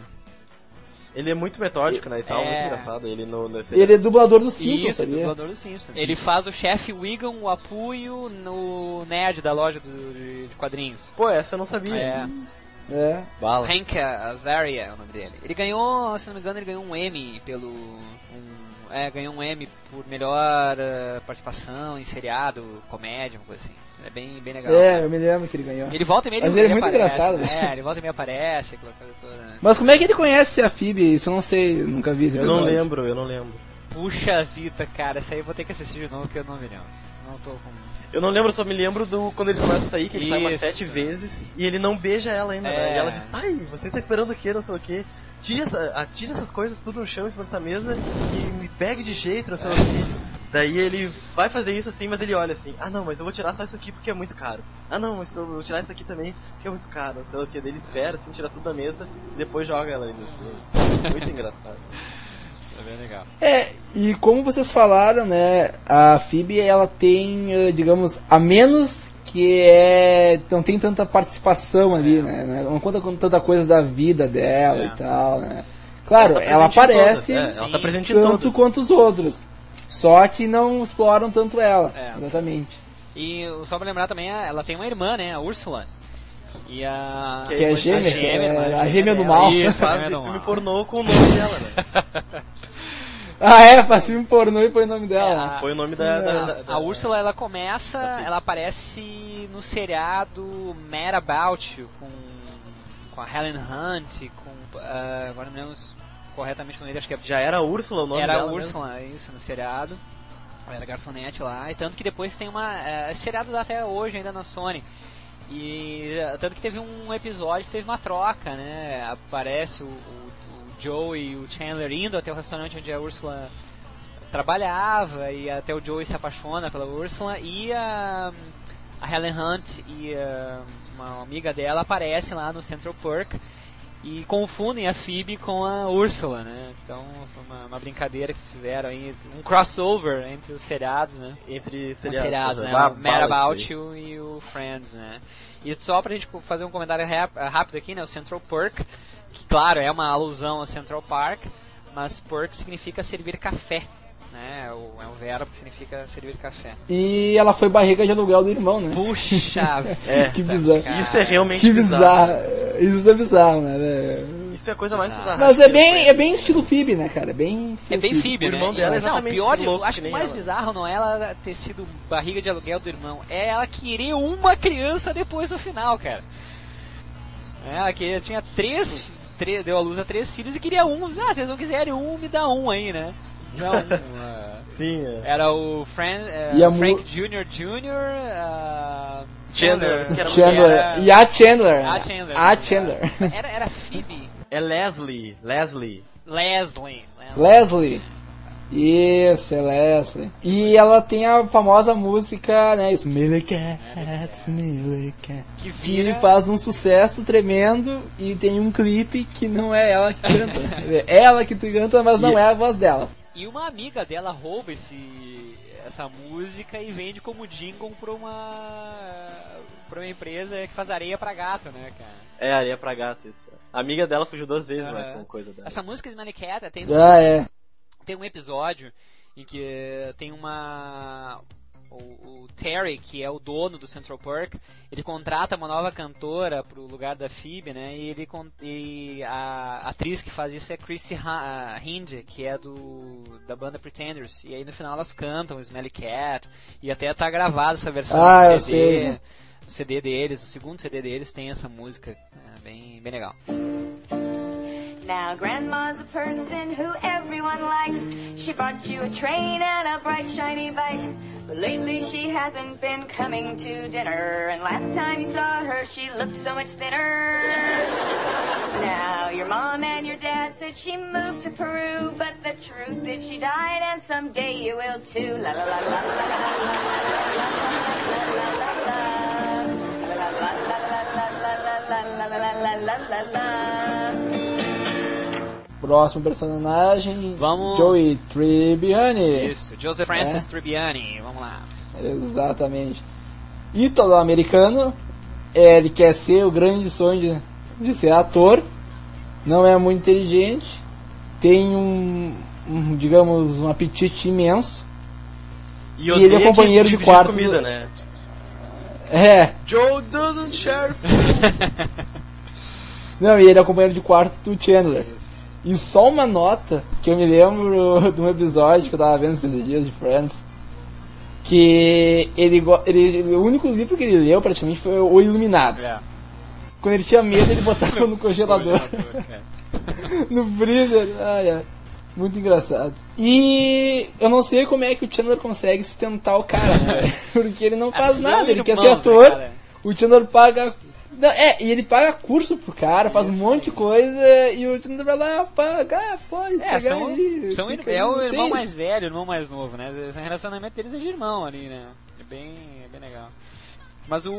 Ele é muito metódico, né, e tal, É. muito engraçado. Ele no... Nesse... Ele é dublador do Simpsons, Isso, sabia? dublador dos Simpsons. Ele faz o chefe Wiggum, o Apuio, no nerd da loja do- de, de quadrinhos. Pô, essa eu não sabia. É, É. Bala. Hank Azaria é o nome dele. Ele ganhou, se não me engano, ele ganhou um Emmy pelo... Um, é, ganhou um Emmy por melhor eh, participação em seriado, comédia, uma coisa assim. É bem, bem legal. É, eu me lembro que ele ganhou. Ele volta e meia Mas ele é muito aparece, engraçado, né? É, ele volta e meia aparece, aquela coisa toda, né? Mas como é que ele conhece a Phoebe? Isso eu não sei, nunca vi esse Eu não lembro, eu não lembro. Puxa vida, cara, essa aí eu vou ter que assistir de novo porque eu não me lembro. Não tô com. Eu não lembro, só me lembro do quando eles começam a sair, que ele sai umas Isso. sete vezes e ele não beija ela ainda, né? É. E ela diz, ai, você tá esperando o quê, não sei o quê. Tira, essa, atira essas coisas tudo no chão em cima dessa mesa e me pegue de jeito, não sei o quê. Daí ele vai fazer isso assim, mas ele olha assim, ah não, mas eu vou tirar só isso aqui porque é muito caro. Ah não, mas eu vou tirar isso aqui também porque é muito caro, sei o que. Daí ele espera, assim, tira tudo da mesa e depois joga ela ainda. assim. Muito engraçado. É bem legal. É, e como vocês falaram, né, a Phoebe, ela tem, eh, digamos, a menos que é, não tem tanta participação ali, né, né, não conta com tanta coisa da vida dela É. e tal, né. Claro, Ela tá ela aparece todas, é, ela tá presente tanto todas. quanto os outros, só que não exploram tanto ela, É. exatamente. E só pra lembrar também, ela tem uma irmã, né? A Úrsula. E a. Que Que é a gêmea, gêmea, que é irmã, a gêmea do mal. Isso, a Faz gêmea do mal. pornô com o [laughs] nome dela, né? Ah é, faz filme pornô e põe o nome dela. É, Foi o nome da... da, da, da A Úrsula, ela começa, ela aparece no seriado Mad About You, com, com a Helen Hunt, com. ah, agora não me lembro corretamente o nome dele, acho que é Já era Úrsula o nome Era dela Úrsula, isso, no seriado. Era garçonete lá. E tanto que depois tem uma. É, seriado até hoje ainda na Sony. E é, tanto que teve um episódio que teve uma troca, né? Aparece o, o, o Joe e o Chandler indo até o restaurante onde a Úrsula trabalhava e até o Joey se apaixona pela Úrsula e a, a Helen Hunt e a, uma amiga dela aparecem lá no Central Park e confundem a Phoebe com a Úrsula, né? Então foi uma, uma brincadeira que eles fizeram aí, um crossover entre os seriados, né? Entre Os seriados, seriados, né? Ba- O Mad About. You e o Friends, né? E só pra gente fazer um comentário rápido aqui, né? O Central Park, que claro, é uma alusão a Central Park, mas Park significa servir café, né? É o- é um verbo que significa servir café. E ela foi barriga de aluguel do irmão, né? Puxa [laughs] É. Que bizarro. cara. Isso é realmente Que bizarro. bizarro. Isso é bizarro, né? velho? Isso é a coisa mais bizarra. Mas é bem, é bem estilo Phoebe, né, cara? É bem estilo É bem Phoebe, O né? irmão dela é não, exatamente pior, de- louco acho que o mais ela. bizarro não é ela ter sido barriga de aluguel do irmão, é ela querer uma criança depois do final, cara. É, Ela que tinha três, três, deu a luz a três filhos e queria um. Ah, vocês não quiserem um, me dá um aí, né? Não, ah, Sim, é. era o Fran, a mu- Frank Jr. Jr. ah, Chandler, que era Chandler. Era- E a Chandler. A? Chandler. A Chandler. Era, era Phoebe. É Leslie. Leslie. Leslie. Leslie. Isso, é Leslie. E ela tem a famosa música, né? Smelly Cat, Smelly Cat. Que Que vira... faz um sucesso tremendo e tem um clipe que não é ela que canta. [laughs] é ela que canta, mas não E- é a voz dela. E uma amiga dela rouba esse, essa música e vende como jingle pra uma, pra uma empresa que faz areia pra gato, né, cara? É, areia pra gato, isso. A amiga dela fugiu duas vezes, né, com coisa dela. Essa música Smelly Cat tem, Ah, é. tem um episódio em que tem uma... O, o Terry, que é o dono do Central Park, ele contrata uma nova cantora pro lugar da Phoebe, né? E, ele, e a atriz que faz isso é Chrissy Ha- Hind, que é do da banda Pretenders. E aí no final elas cantam Smelly Cat. E até tá gravada essa versão Ah, do eu CD. sei. O CD deles, o segundo CD deles tem essa música. É bem, bem legal. Now, Grandma's a person who everyone likes. She bought you a train and a bright, shiny bike. But lately she hasn't been coming to dinner. And last time you saw her, she looked so much thinner. Now, your mom and your dad said she moved to Peru. But the truth is she died, and someday you will too. La la la la la la la la la la la la la Próximo personagem, Vamos- Joey Tribbiani. Isso, Joseph Francis É. Tribbiani, vamos lá. Exatamente. Ítalo-americano, é, ele quer ser o grande sonho de, de ser ator, não é muito inteligente, tem um, um, digamos, um apetite imenso. E ele é companheiro de quarto comida, do- né? É, Joe doesn't share. [laughs] não, e ele é companheiro de quarto do Chandler. E só uma nota que eu me lembro [laughs] de um episódio que eu tava vendo esses dias de Friends. Que ele, ele. O único livro que ele leu praticamente foi O Iluminado. É. Quando ele tinha medo, ele botava no [laughs] congelador. [laughs] no freezer. Ai, ai. Muito engraçado. E eu não sei como é que o Chandler consegue sustentar o cara, né? velho? Porque ele não faz São nada, ele quer ser né, ator. o Chandler paga. Não, é, e ele paga curso pro cara, faz um monte de coisa e o Chandler vai lá, paga, ah, pode É, são, aí. são fica é o irmão mais velho, o irmão mais novo, né? O relacionamento deles é de irmão ali, né? É bem, é bem legal. Mas o.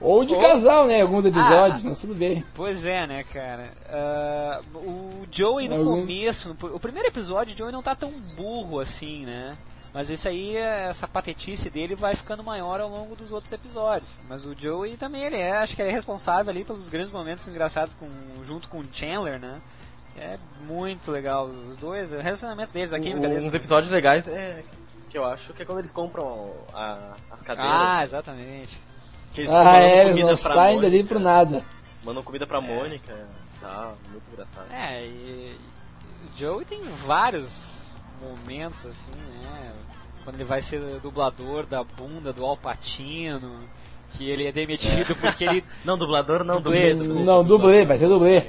Ou de Ou- casal, né? Alguns episódios, Ah. mas tudo bem. Pois é, né, cara? Ah, o Joey no Algum- começo, no- o primeiro episódio, o Joey não tá tão burro assim, né? Mas isso aí, essa patetice dele vai ficando maior ao longo dos outros episódios. Mas o Joey também, ele é, acho que ele é responsável ali pelos grandes momentos engraçados com, junto com o Chandler, né? É muito legal os dois, o relacionamento deles, a química deles. Uns episódios legais é que eu acho que é quando eles compram a- as cadeiras. Ah, exatamente. que eles Ah, mandam é, eles comida não pra saem Mônica, dali pro nada. Mandam comida pra Mônica e tal, muito engraçado. É, e o Joey tem vários momentos assim, né? Quando ele vai ser dublador da bunda do Alpatino, que ele é demitido porque ele [laughs] Não, dublador não, Dublê, dublê, desculpa. Não, dublê, vai ser dublê.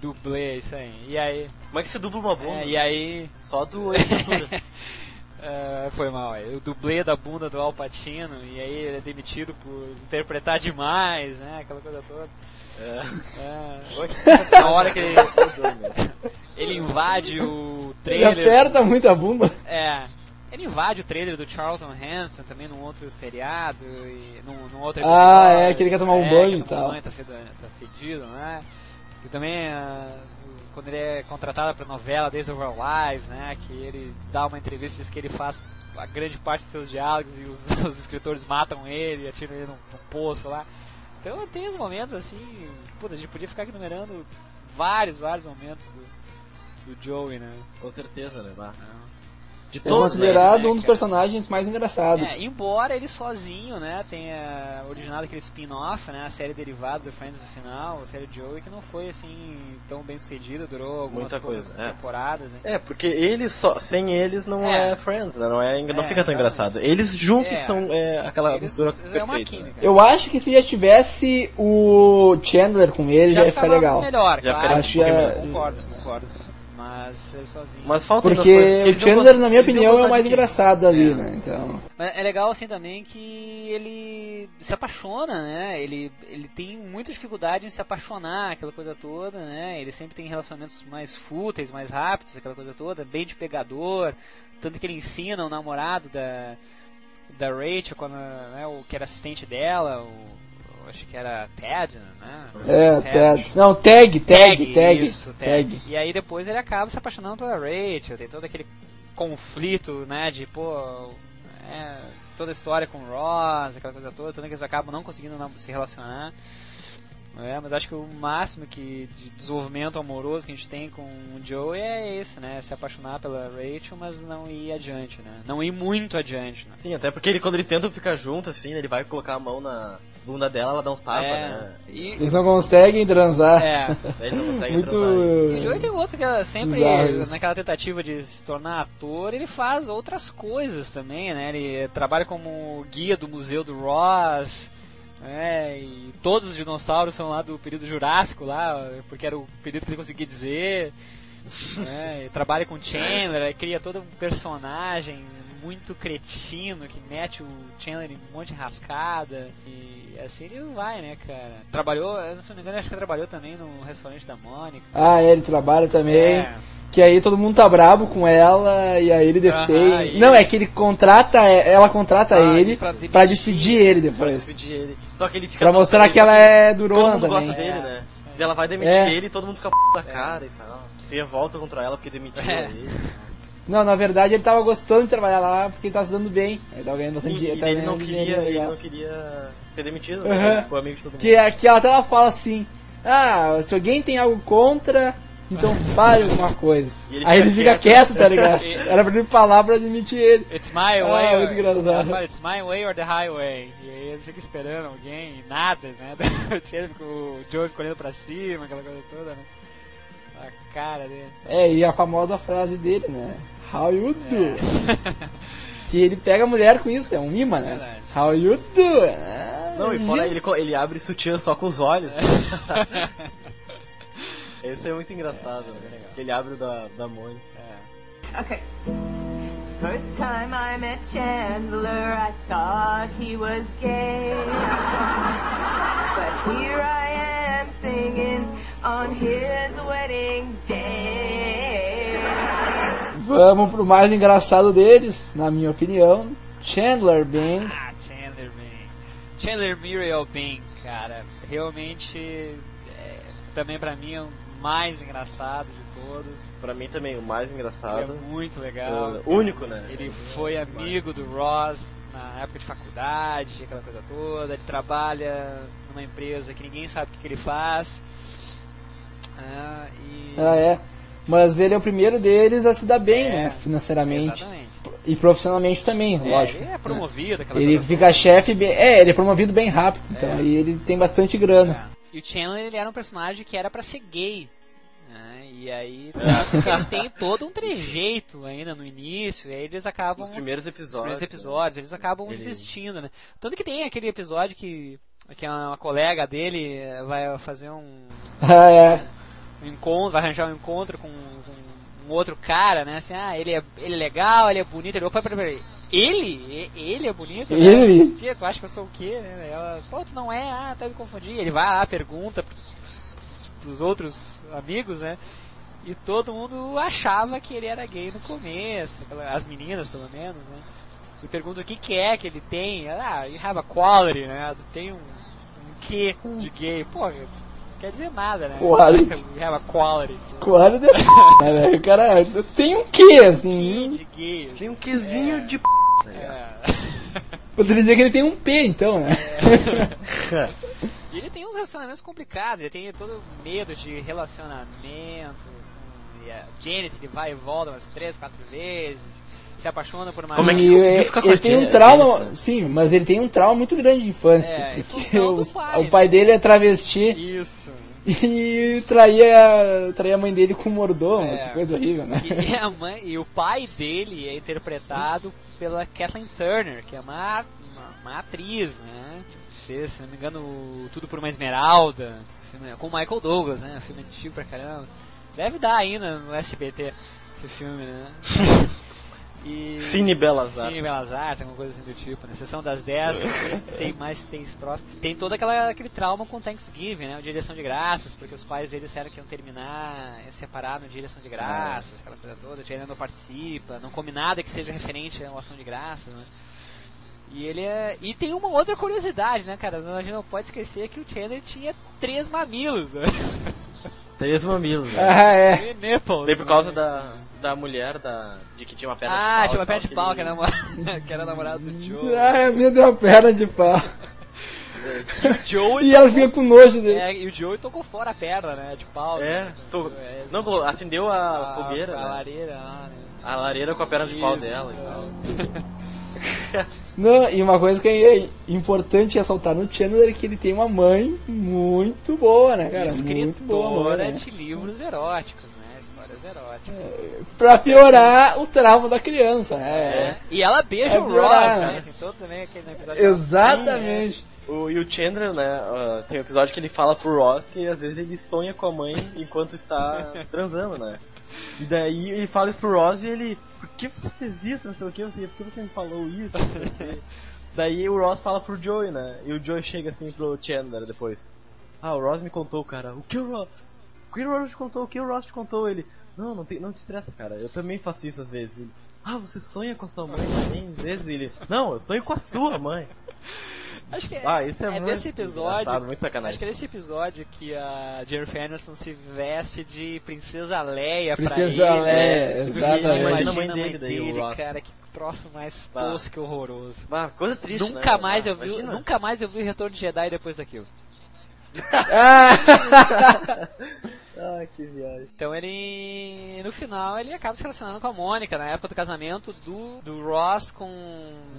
dublê isso aí. E aí, Como é que se dubla uma bunda? é, e aí Só do [laughs] é, foi mal, aí, o dublê da bunda do Alpatino e aí ele é demitido por interpretar demais, né? Aquela coisa toda. É. Na hora que ele, [laughs] ele invade o Ele trailer. aperta muito a bunda. É. Ele invade o trailer do Charlton Heston também num outro seriado e num, num outro Ah, é, que ele quer tomar um É, banho e tomar um tal. banho, tá, fedido, tá fedido, né? E também ah, quando ele é contratado pra novela Days of Our Lives, né? Que ele dá uma entrevista e diz que ele faz a grande parte dos seus diálogos e os, [laughs] os escritores matam ele e atiram ele num, num poço lá. Então tem uns momentos assim, puta, a gente podia ficar aqui numerando vários, vários momentos do, do Joey, né? Com certeza, né? De É todos, considerado né, um dos cara? personagens mais engraçados. É, embora ele sozinho, né, tenha originado aquele spin-off, né, a série derivada do Friends no final, a série de Joey, que não foi assim tão bem sucedida, durou algumas Muita coisa, é. temporadas, né. É, porque eles só, sem eles não É. é, Friends, né? Não, é, não É, fica tão engraçado. Eles juntos É. são é, aquela Eles- mistura é uma perfeita. química. né? Eu acho que se já tivesse o Chandler com ele, já, ia ficar legal. melhor, Já claro. ficaria Acho que é- Concordo, concordo. Mas ele sozinho. Mas falta Porque o Chandler, na minha opinião, é o mais engraçado ali, É. né? Então. Mas é legal assim também que ele se apaixona, né? Ele, ele tem muita dificuldade em se apaixonar, aquela coisa toda, né? Ele sempre tem relacionamentos mais fúteis, mais rápidos, aquela coisa toda, bem de pegador. Tanto que ele ensina o namorado da, da Rachel, quando, né, o que era assistente dela, o, eu acho que era Ted, né? É, Ted. Não, tag, tag, tag. isso, tag. E aí depois ele acaba se apaixonando pela Rachel, tem todo aquele conflito, né, de, pô, é, toda a história com o Ross, aquela coisa toda, tanto que eles acabam não conseguindo não se relacionar. É, mas acho que o máximo que de desenvolvimento amoroso que a gente tem com o Joey é esse, né? Se apaixonar pela Rachel, mas não ir adiante, né? Não ir muito adiante, né? Sim, até porque ele, quando eles tentam ficar juntos, assim, ele vai colocar a mão na bunda dela, ela dá uns tapas, é, né? e, Eles não conseguem transar. é, Daí ele não consegue Muito. transar. E o Joey tem outro que é sempre Bizarros. naquela tentativa de se tornar ator, ele faz outras coisas também, né? Ele trabalha como guia do museu do Ross, né? E todos os dinossauros são lá do período Jurássico lá, porque era o período que ele conseguia dizer. né? E trabalha com Chandler, aí cria todo um personagem muito cretino que mete o Chandler em um monte de rascada e assim ele vai, né, cara? Trabalhou, eu, se não me engano, acho que trabalhou também no restaurante da Mônica. Ah, é, ele trabalha também. É. Que aí todo mundo tá brabo com ela e aí ele defende. não, é que ele contrata, ela contrata Ah, ele pra pra despedir ele Pra depois. despedir ele. Só que ele fica Pra mostrar que ela é durona Todo mundo também. gosta dele, É. né? E ela vai demitir É. ele e todo mundo fica p da cara e tal. Tem volta contra ela porque demitiu É. ele. Não, na verdade ele tava gostando de trabalhar lá porque ele tava se dando bem. Ele tava ganhando Sim, bastante e dinheiro. ele não ganhando queria, ele não queria ser demitido, Aham. né? O amigo de todo mundo. Que, que ela até fala assim: Ah, se alguém tem algo contra, então fale alguma coisa. Ele Aí ele fica fica quieto, tá ligado? [laughs] Era pra ele falar pra admitir ele. It's my Ah, way. muito or- engraçado. ela fala, It's my way or the highway. E aí ele fica esperando alguém e nada, né? [laughs] O Joe fica olhando pra cima, aquela coisa toda, né? A cara dele. É, e a famosa frase dele, né? How you do? Que ele pega a mulher com isso, é um imã, né? Verdade. How you do? Ah, Não, e fora ele, ele abre sutiã só com os olhos. Esse é muito engraçado, né? Ele abre o da, da Mônica. Okay. First time I met Chandler, I thought he was gay. But here I am singing on his wedding day. Vamos pro mais engraçado deles, na minha opinião. Chandler Bing. Ah, Chandler Bing. Chandler Muriel Bing, cara. Realmente, é, também pra mim é o mais engraçado de todos. Pra mim também, o mais Ele é engraçado. muito legal. o único, né? Ele foi amigo do Ross na época de faculdade, aquela coisa toda. Ele trabalha numa empresa que ninguém sabe o que, que ele faz. Ah, e... Ah, é. Mas ele é o primeiro deles a se dar bem, É, né? Financeiramente. Exatamente. E profissionalmente também, É, lógico. ele é promovido, aquela Ele fica chefe bem. É, ele é promovido bem rápido, então aí ele tem bastante grana. toda. E o Chandler ele era um personagem que era pra ser gay. né? E aí ele tem todo um trejeito ainda no início, e aí eles acabam Os primeiros os episódios. primeiros episódios, eles acabam Ele- insistindo, né? Tanto que tem aquele episódio que, que uma colega dele eh, vai fazer um, [laughs] Ah, é. um encontro, vai arranjar um encontro com, com um outro cara, né? Assim, ah, ele é, ele é legal, ele é bonito, ele, opa, peraí, peraí. Ele? Ele é bonito? né? Ele? Que, tu acha que eu sou o quê? né? Ela, pô, tu não é, ah, até me confundi. Ele vai lá, pergunta pros, pros outros amigos, né? E todo mundo achava que ele era gay no começo, as meninas pelo menos, né? E pergunta o que, que é que ele tem. Ah, you have a quality, né? Tu tem um quê de gay. Pô, quer dizer nada, né? Quality. You [laughs] have a quality. De... é, [laughs] o cara tem um quê, assim? de gay. assim. Tem um quesinho de p. tá? É. [laughs] Poderia dizer que ele tem um P, então, né? E ele tem uns relacionamentos complicados, ele tem todo medo de relacionamento. com- E a Janice ele vai e volta umas três, quatro vezes. Se apaixona por uma Como é que conseguiu ele, ficar com ele a tem um trauma, Aniston? sim, mas ele tem um trauma muito grande de infância. É, porque os- pai, o pai né? dele é travesti Isso. [laughs] e traía, traía a mãe dele com mordomo, É. que coisa horrível, né? E, a mãe, e o pai dele é interpretado pela Kathleen Turner, que é uma, uma, uma atriz, né? Fez, se não me engano, o Tudo por uma Esmeralda, com o Michael Douglas, né? Filme antigo pra caramba. Deve dar ainda no SBT esse filme, né? [laughs] E... Cine Belas Artes. Cine Belas Artes, alguma coisa assim do tipo, né? Sessão das 10, [laughs] sei mais se tem esse troço. Tem todo aquela, aquele trauma com Thanksgiving, né? O Dia de Ação de Graças, porque os pais deles disseram que iam terminar, iam separar no Dia de Ação de Graças, aquela coisa toda. Tia não participa, não come nada que seja referente à Ação de Graças, né? E ele é. E tem uma outra curiosidade, né, cara? A gente não pode esquecer que o Chandler tinha três mamilos, né? Três mamilos, né? Ah, é. E nipples, por né? causa da, da mulher, da, de que tinha uma perna de pau. Ah, e tinha uma perna de pau, que era, namorada, [laughs] que era namorado do Joe. [laughs] Ai, a minha deu uma perna de pau. Joe E ela fica com nojo dele. É, e o Joey tocou fora a perna, né? De pau. É, né? tô- É, não, acendeu a, fogueira, a né? lareira lá, né? A lareira com a perna de pau Isso, dela e tal. [laughs] Não, e uma coisa que é importante ressaltar no Chandler é que ele tem uma mãe muito boa, né, cara? Muito boa mãe. Escritora Né? de livros eróticos, né? Histórias eróticas. Pra piorar o trauma da criança, né? É. E ela beija É o Ross, né? né? Tem também aquele episódio. Exatamente. O, e o Chandler, né, ah, tem um episódio que ele fala pro Ross que às vezes ele sonha com a mãe enquanto está [laughs] transando, né? E daí ele fala isso pro Ross e ele, por que você fez isso, não sei o que, por que você me falou isso. [laughs] Daí o Ross fala pro Joey, né? E o Joey chega assim pro Chandler depois. Ah, o Ross me contou, cara. O que o Ross... O que o Ross te contou? O que o Ross te contou? Ele... Não, não, tem, não te estressa, cara. Eu também faço isso às vezes. Ele, ah, você sonha com a sua mãe também? Às vezes ele... Não, eu sonho com a sua mãe. [laughs] Acho que é, Ah, isso é muito desse episódio. muito sacanagem. Acho que é desse episódio que a Jennifer Aniston se veste de Princesa Leia Princesa pra ele. Leia, né? exatamente. Imagina a mãe dele, Ross. cara, que troço mais Bah. tosco e horroroso. Ah, coisa triste, Nunca né? mais Ah, eu vi, imagina. nunca mais eu vi o Retorno de Jedi depois daquilo. [laughs] [laughs] Ah, que viagem. Então ele, no final, ele acaba se relacionando com a Mônica, na época do casamento do, do Ross com...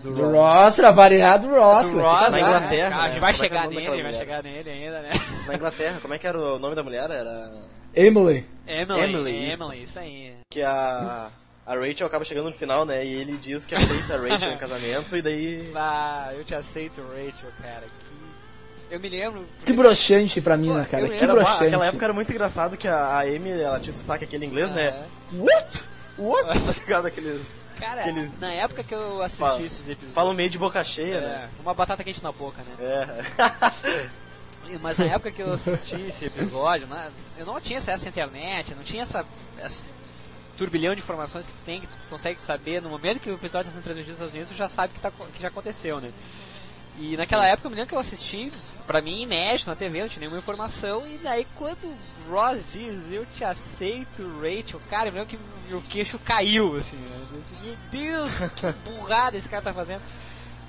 Do Ross, pra variar do Ross. do Ross, casar. na Inglaterra, Ah, a gente vai Como é é chegar nele, vai mulher? chegar nele ainda, né? Na Inglaterra, como é que era o nome da mulher? Era... Emily. Emily, Emily, isso. Emily, isso aí. Que a... A Rachel acaba chegando no final, né? E ele diz que aceita a Rachel em [laughs] casamento e daí... Ah, eu te aceito, Rachel, cara. Que... Eu me lembro. Que broxante pra mim, Pô, né, cara? Que broxante. aquela época era muito engraçado que a, a Amy, ela tinha sotaque aquele inglês, né? É. What? What? Tá ligado? Aqueles... Cara, Aqueles- na época que eu assisti Fala- esses episódios. Falam meio de boca cheia, né? É, uma batata quente na boca, né? É. Mas na época que eu assisti esse episódio, né, eu não tinha acesso à internet, não tinha essa, esse turbilhão de informações que tu tem, que tu consegue saber. No momento que o episódio está sendo transmitido nos Estados Unidos, tu já sabe que, tá, que já aconteceu, né? E naquela época, eu me lembro que eu assisti, pra mim, inédito na TV, não tinha nenhuma informação. E daí, quando o Ross diz, eu te aceito, Rachel, cara, eu me lembro que meu queixo caiu, assim. Né? Eu disse, meu Deus, que [laughs] burrada esse cara tá fazendo.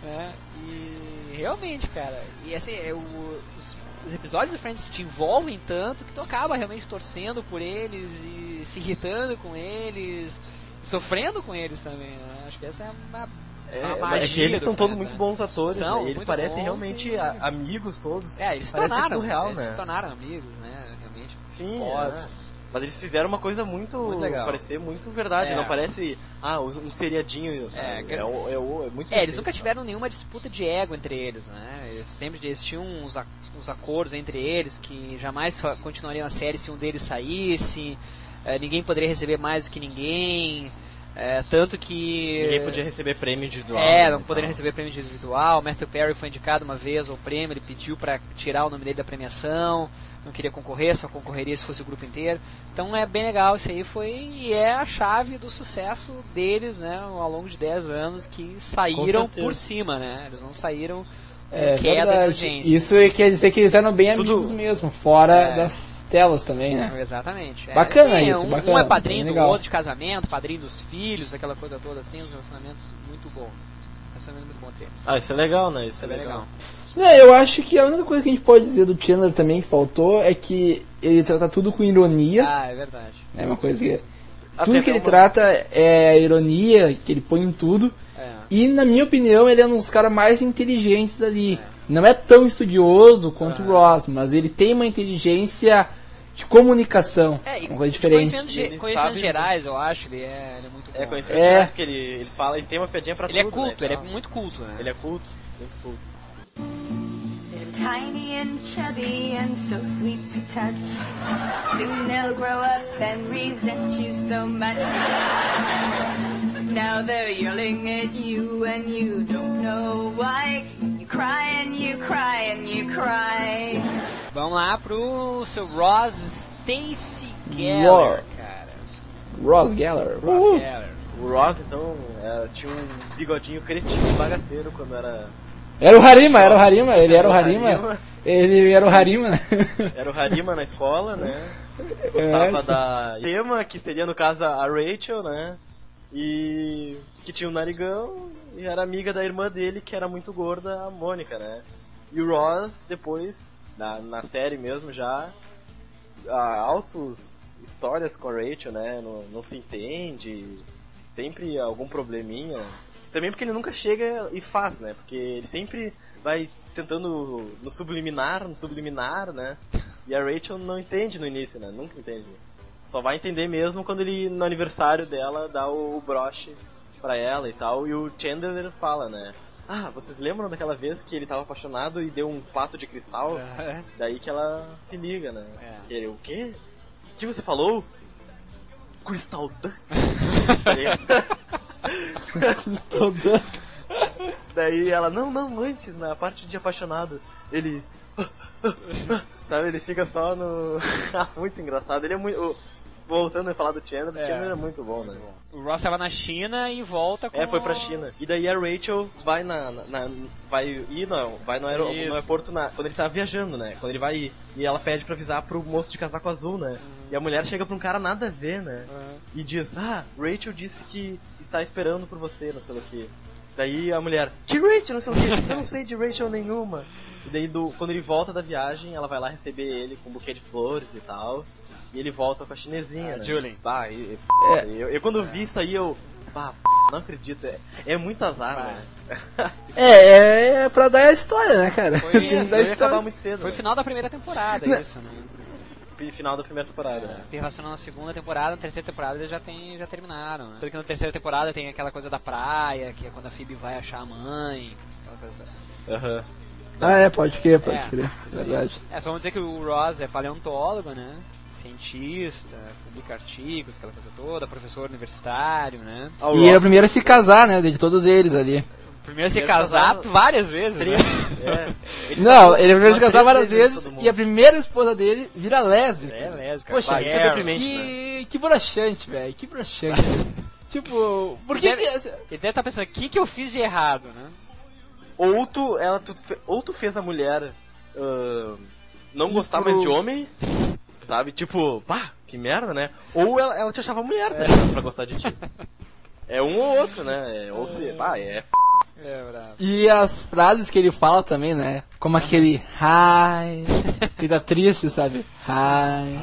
né? E realmente, cara, e assim, é, os, os episódios do Friends te envolvem tanto que tu acaba realmente torcendo por eles e se irritando com eles, sofrendo com eles também, né? Acho que essa é uma, É, é que eles são todos muito né? bons atores, São, né? E eles parecem bons realmente a- amigos todos. É, eles se tornaram, real, eles né? se tornaram amigos, né? Realmente. Sim, Pós. é. Mas eles fizeram uma coisa muito. Muito legal. parecer muito verdade, É. não parece. Ah, um seriadinho, sabe? É, É, o- é, o- é muito É, eles nunca tiveram nenhuma disputa de ego entre eles, né? Eles sempre eles tinham uns, uns acordos entre eles que jamais continuariam a série se um deles saísse, eh, ninguém poderia receber mais do que ninguém, eh, tanto que... Ninguém podia receber prêmio individual. É, né, não poderia tal. receber prêmio individual. Matthew Perry foi indicado uma vez ao prêmio, ele pediu pra tirar o nome dele da premiação, não queria concorrer, só concorreria se fosse o grupo inteiro. Então é bem legal, isso aí foi e é a chave do sucesso deles, né, ao longo de 10 anos que saíram por cima, né? Eles não saíram É queda de verdade. audiência. Isso quer dizer que eles eram bem Tudo- amigos mesmo, fora É. das telas também, né? Exatamente. É, Bacana isso, um, bacana, Um é padrinho do legal. outro de casamento, padrinho dos filhos, aquela coisa toda. Tem uns relacionamentos muito bons. Relacionamento muito bom entre eles. Ah, isso é legal, né? Isso é bem legal. Não, eu acho que a única coisa que a gente pode dizer do Chandler também que faltou é que ele trata tudo com ironia. Ah, é verdade. É uma coisa que. tudo que ele trata é a ironia que ele põe em tudo. É. E na minha opinião, ele é um dos caras mais inteligentes ali. Não é tão estudioso quanto o Ross, mas ele tem uma inteligência de comunicação. É, e uma coisa diferente. Conhecimentos, gerais, eu acho, ele é, ele é muito bom. É conhecimento É. é. porque ele, ele fala, ele tem uma piadinha pra Ele é tudo, culto, né, ele é então. muito culto, né? Ele é culto, muito culto. Tiny and chubby and so sweet to touch. Soon they'll grow up and resent you so much. Now they're yelling at you and you don't know why. You cry and you cry and you cry. Vamos lá pro seu Ross Stacy. Geller, cara. Ross Geller. Ross Uh! Geller. O Ross, então, é, tinha um bigodinho cretino bagaceiro quando era. Era o Harima, era o Harima, ele era o Harima. Ele era o Harima? Era o Harima na escola, né? [laughs] Gostava É, da Emma, que seria no caso a Rachel, né? E que tinha um narigão e era amiga da irmã dele, que era muito gorda, a Mônica, né? E o Ross, depois, na, na série mesmo já, altos histórias com a Rachel, né? Não, não se entende, sempre algum probleminha. Também porque ele nunca chega e faz, né? Porque ele sempre vai tentando no subliminar, no subliminar, né? E a Rachel não entende no início, né? Nunca entende. Só vai entender mesmo quando ele, no aniversário dela, dá o, o broche pra ela e tal. E o Chandler fala, né? Ah, vocês lembram daquela vez que ele tava apaixonado e deu um pato de cristal? É. Daí que ela se liga, né? É. Ele, o quê? O que você falou? [laughs] Crystal Duck? Daí- ela, não, não, antes, na parte de apaixonado. Ele. [laughs] Sabe, ele fica só no. Ah, [laughs] muito engraçado. Ele é muito. Voltando a falar do Chandler, É. o Chandler é muito bom, né? O Ross tava na China e volta com... É, foi pra China. E daí a Rachel vai na. na- na- vai ir, não, vai no, Isso. no aeroporto na, quando ele tá viajando, né? Quando ele vai ir. E ela pede pra avisar pro moço de casaco azul, né? E a mulher chega pra um cara nada a ver, né? Uhum. E diz, ah, Rachel disse que está esperando por você, não sei o que. Daí a mulher, que Rachel, não sei o que, eu não sei de Rachel nenhuma. E daí do, quando ele volta da viagem, ela vai lá receber ele com um buquê de flores e tal. E ele volta com a chinesinha, Ah, né? Julie. Bah, e- e- É. eu, eu quando vi isso aí, eu. Bah, não acredito. É, é muito azar, né? [laughs] É, é pra dar a história, né, cara? Foi [laughs] Tem isso, dar a história. muito cedo. Foi o né? final da primeira temporada, isso, né? Fi- Final da primeira temporada, né? Tem relação na segunda temporada, na terceira temporada eles já, tem, já terminaram, né? Tanto que na terceira temporada tem aquela coisa da praia, que é quando a Phoebe vai achar a mãe, aquela coisa... Aham. Ah, é, pode crer, pode É, crer. Verdade. É, só vamos dizer que o Ross é paleontólogo, né? Cientista, publica artigos, aquela coisa toda, professor universitário, né? Ah, o E era o primeiro a se casar, né, de todos eles ali. Primeiro a se casar casado- várias vezes, né? [laughs] É. Ele Não, ele é o primeiro a se casar várias vezes e a primeira esposa dele vira lésbica. É lésbica. Poxa, Vai, isso é deprimente, que, que broxante, velho, que broxante. [laughs] tipo, por que. Ele deve estar pensando, o que, que eu fiz de errado, né? Ou tu, ela, tu, ou tu fez a mulher ah, não gostar mais de homem, sabe? Tipo, pá, que merda, né? Ou ela, ela te achava mulher, né? Pra gostar de ti. É um ou outro, né? É, ou se, pá, é. É bravo. E as frases que ele fala também, né? Como aquele hi, que tá triste, sabe? Hi.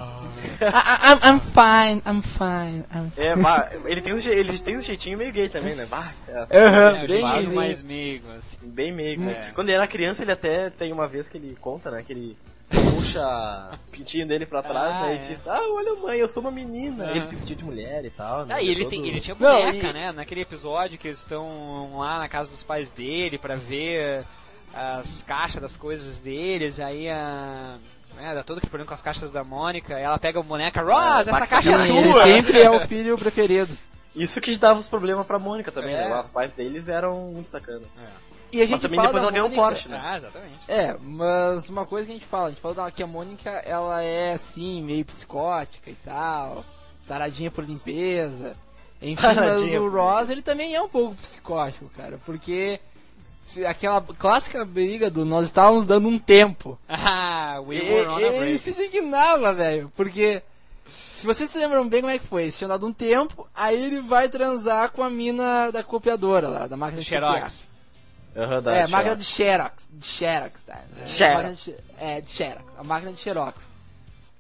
I, I, I'm, I'm fine, I'm fine, I'm É, pá, ele tem, um, je- ele tem um jeitinho meio gay também, né? Bah, é, Aham, É, bem mais migo, assim. bem meio. É. Quando ele era criança, ele até tem uma vez que ele conta, né? Que ele puxa o pintinho dele pra trás, Ah, né? é. E diz, ah, olha mãe, eu sou uma menina. Ah. Ele se vestiu de mulher e tal. né? Ah, e ele, Todo- tem, ele tinha Não, boneca, e- né? Naquele episódio que eles estão lá na casa dos pais dele pra ver as caixas das coisas deles, aí a. É, dá todo aquele problema com as caixas da Mônica, e ela pega a boneca, Ross, essa bah, caixa Sim, é ele tua! sempre é o [laughs] filho preferido. Isso que dava os problemas pra Mônica também, É. né? Os pais deles eram muito sacanas. E a gente Mas também fala depois da ela ganhou um Mônica- Porsche, né? Ah, exatamente. É, mas uma coisa que a gente fala, a gente fala que a Mônica, ela é assim, meio psicótica e tal, taradinha por limpeza. Enfim, [laughs] mas o Ross, ele também é um pouco psicótico, cara, porque se- aquela clássica briga do nós estávamos dando um tempo. [laughs] Ah, we were on a ele break. se indignava, velho, porque se vocês se lembram bem como é que foi, eles tinham dado um tempo, aí ele vai transar com a mina da copiadora lá, da máquina de copiar. Da É, Xerox. máquina de Xerox. De Xerox, tá? É, Xerox. máquina de- É, de Xerox. A máquina de Xerox.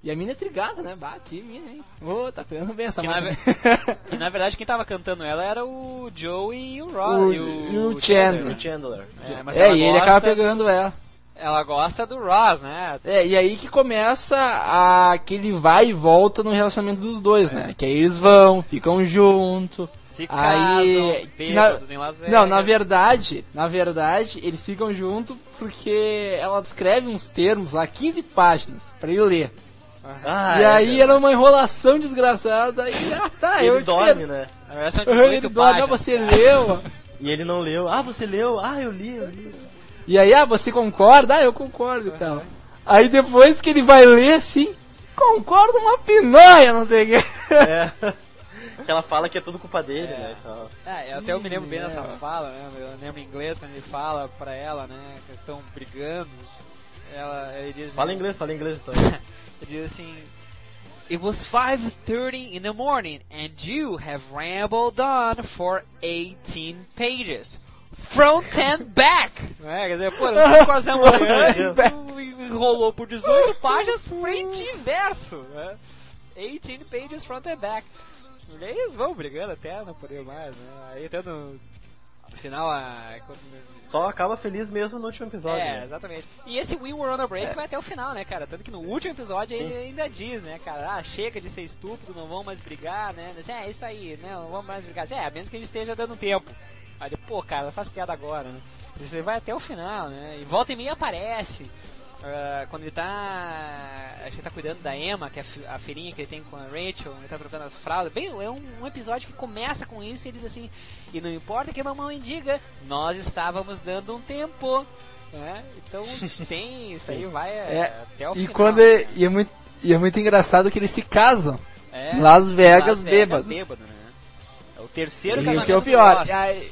E a mina é trigada, né? Bate, mina, hein? Ô, tá pegando bem essa Que na, mina. ve- [laughs] que na verdade quem tava cantando ela era o Joey e o Ross. O- e o, o Chandler. Chandler. O Chandler. É, mas É, ela e ele gosta- acaba pegando ela. Ela gosta do Ross, né? É, e aí que começa a, aquele vai e volta no relacionamento dos dois, né? Que aí eles vão, ficam junto. Se Aí, casam, na- em Las Vegas. Não, na verdade, na verdade, eles ficam junto porque ela escreve uns termos lá, 15 páginas, pra ele ler. Ah, e é, aí era uma enrolação desgraçada e ah, tá, eu ele dorme, espero. né? Agora são Aham, 18 Ele dorme, ah, páginas. você leu. E ele não leu. Ah, você leu? Ah, eu li, eu li. E aí, ah, você concorda? Ah, eu concordo e tal. Aí depois que ele vai ler assim, concordo uma pinóia, não sei o que. É. [laughs] que ela fala que é tudo culpa dele, né? e tal. É, eu até eu me lembro bem É. dessa fala, né? Eu lembro em inglês quando ele fala pra ela, né? Que eles estão brigando. Ela, ele diz Fala inglês, fala inglês [laughs] então. Ele diz assim: It was 5:30 in the morning and you have rambled on for 18 pages. Front and back! É, quer dizer, pô, não quase da manhã, enrolou por 18 páginas frente e verso, né? 18 pages front and back. E aí eles vão brigando até não poder mais, né? Aí até no, final, a, Só acaba feliz mesmo no último episódio. é, né? exatamente. E esse We Were on a Break vai até o final, né, cara? Tanto que no último episódio ele ainda diz, né, cara? Ah, chega de ser estúpido, não vão mais brigar, né? Diz, É, isso aí, né? Não vamos mais brigar. Diz, É, a menos que ele esteja dando tempo. Aí ele, pô, cara, faz piada agora, né? Ele vai até o final, né? E volta e meia aparece. Ah, quando ele tá. Acho que ele tá cuidando da Emma, que é a fi- a filhinha que ele tem com a Rachel, ele tá trocando as fraldas. Bem, é um, um episódio que começa com isso e ele diz assim: E não importa que a mamãe diga, nós estávamos dando um tempo. né? Então [laughs] tem isso aí, vai é, É, até o E final. quando né? e é muito e é muito engraçado que eles se casam. É, em Las Vegas, Las bêbados. bêbado, né? É o terceiro E o casamento que é o pior. E, aí-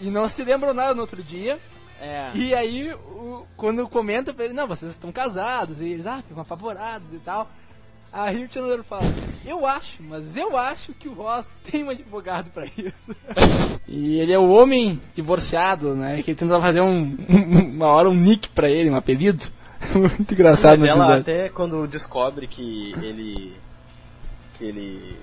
e não se lembram nada no outro dia. É. E aí, o- quando comenta pra ele, não, vocês estão casados, e eles, ah, ficam apavorados e tal. Aí o Chandler fala, eu acho, mas eu acho que o Ross tem um advogado pra isso. [laughs] e ele é o homem divorciado, né, que ele tenta fazer um, uma hora um nick pra ele, um apelido. [laughs] Muito engraçado Mas no ela até quando descobre que ele. que ele.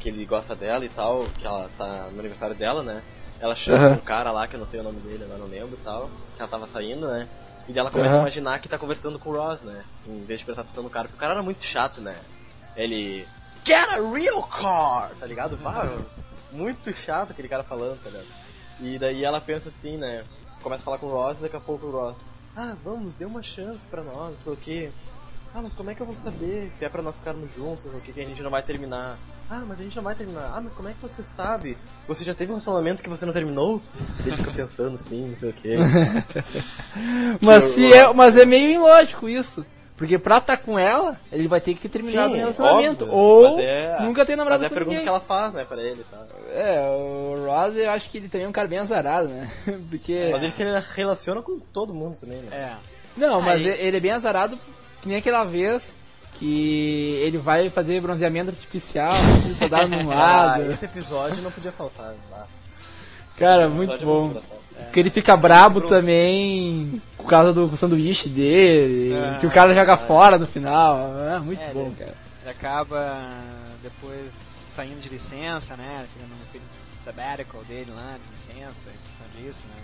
que ele gosta dela e tal, que ela tá no aniversário dela, né? Ela chama Aham. um cara lá, que eu não sei o nome dele, agora não lembro e tal, que ela tava saindo, né? E ela começa Aham. a imaginar que tá conversando com o Ross, né? Em vez de prestar atenção no cara, porque o cara era muito chato, né? Ele. Get a real car! Tá ligado? Muito chato aquele cara falando, tá ligado? E daí ela pensa assim, né? Começa a falar com o Ross e daqui a pouco o Ross. Ah, vamos, dê uma chance pra nós, não sei o que. Ah, mas como é que eu vou saber se é pra nós ficarmos juntos, ou o que, que a gente não vai terminar? Ah, mas a gente não vai terminar. Ah, mas como é que você sabe? Você já teve um relacionamento que você não terminou? Ele fica pensando assim, não sei o que. [laughs] Mas, que se é, mas é meio ilógico isso. Porque pra estar com ela, ele vai ter que ter terminado o relacionamento. óbvio, ou é- nunca ter namorado Mas é a com pergunta ninguém. que ela faz, né, pra ele, tá? É, o Ross eu acho que ele também é um cara bem azarado, né? [laughs] Porque. Mas ele se relaciona com todo mundo também, né? É. Não, mas Aí- ele é bem azarado que nem aquela vez que ele vai fazer bronzeamento artificial, dá num [laughs] Ah, lado. esse episódio não podia faltar. Tá? Cara, muito é bom. engraçado. Porque ele fica brabo também por causa do sanduíche dele, É, que o cara joga fora no final. É muito É, bom, ele- cara. Ele acaba depois saindo de licença, né? Fica naquele sabbatical dele lá, de licença, em função disso, né?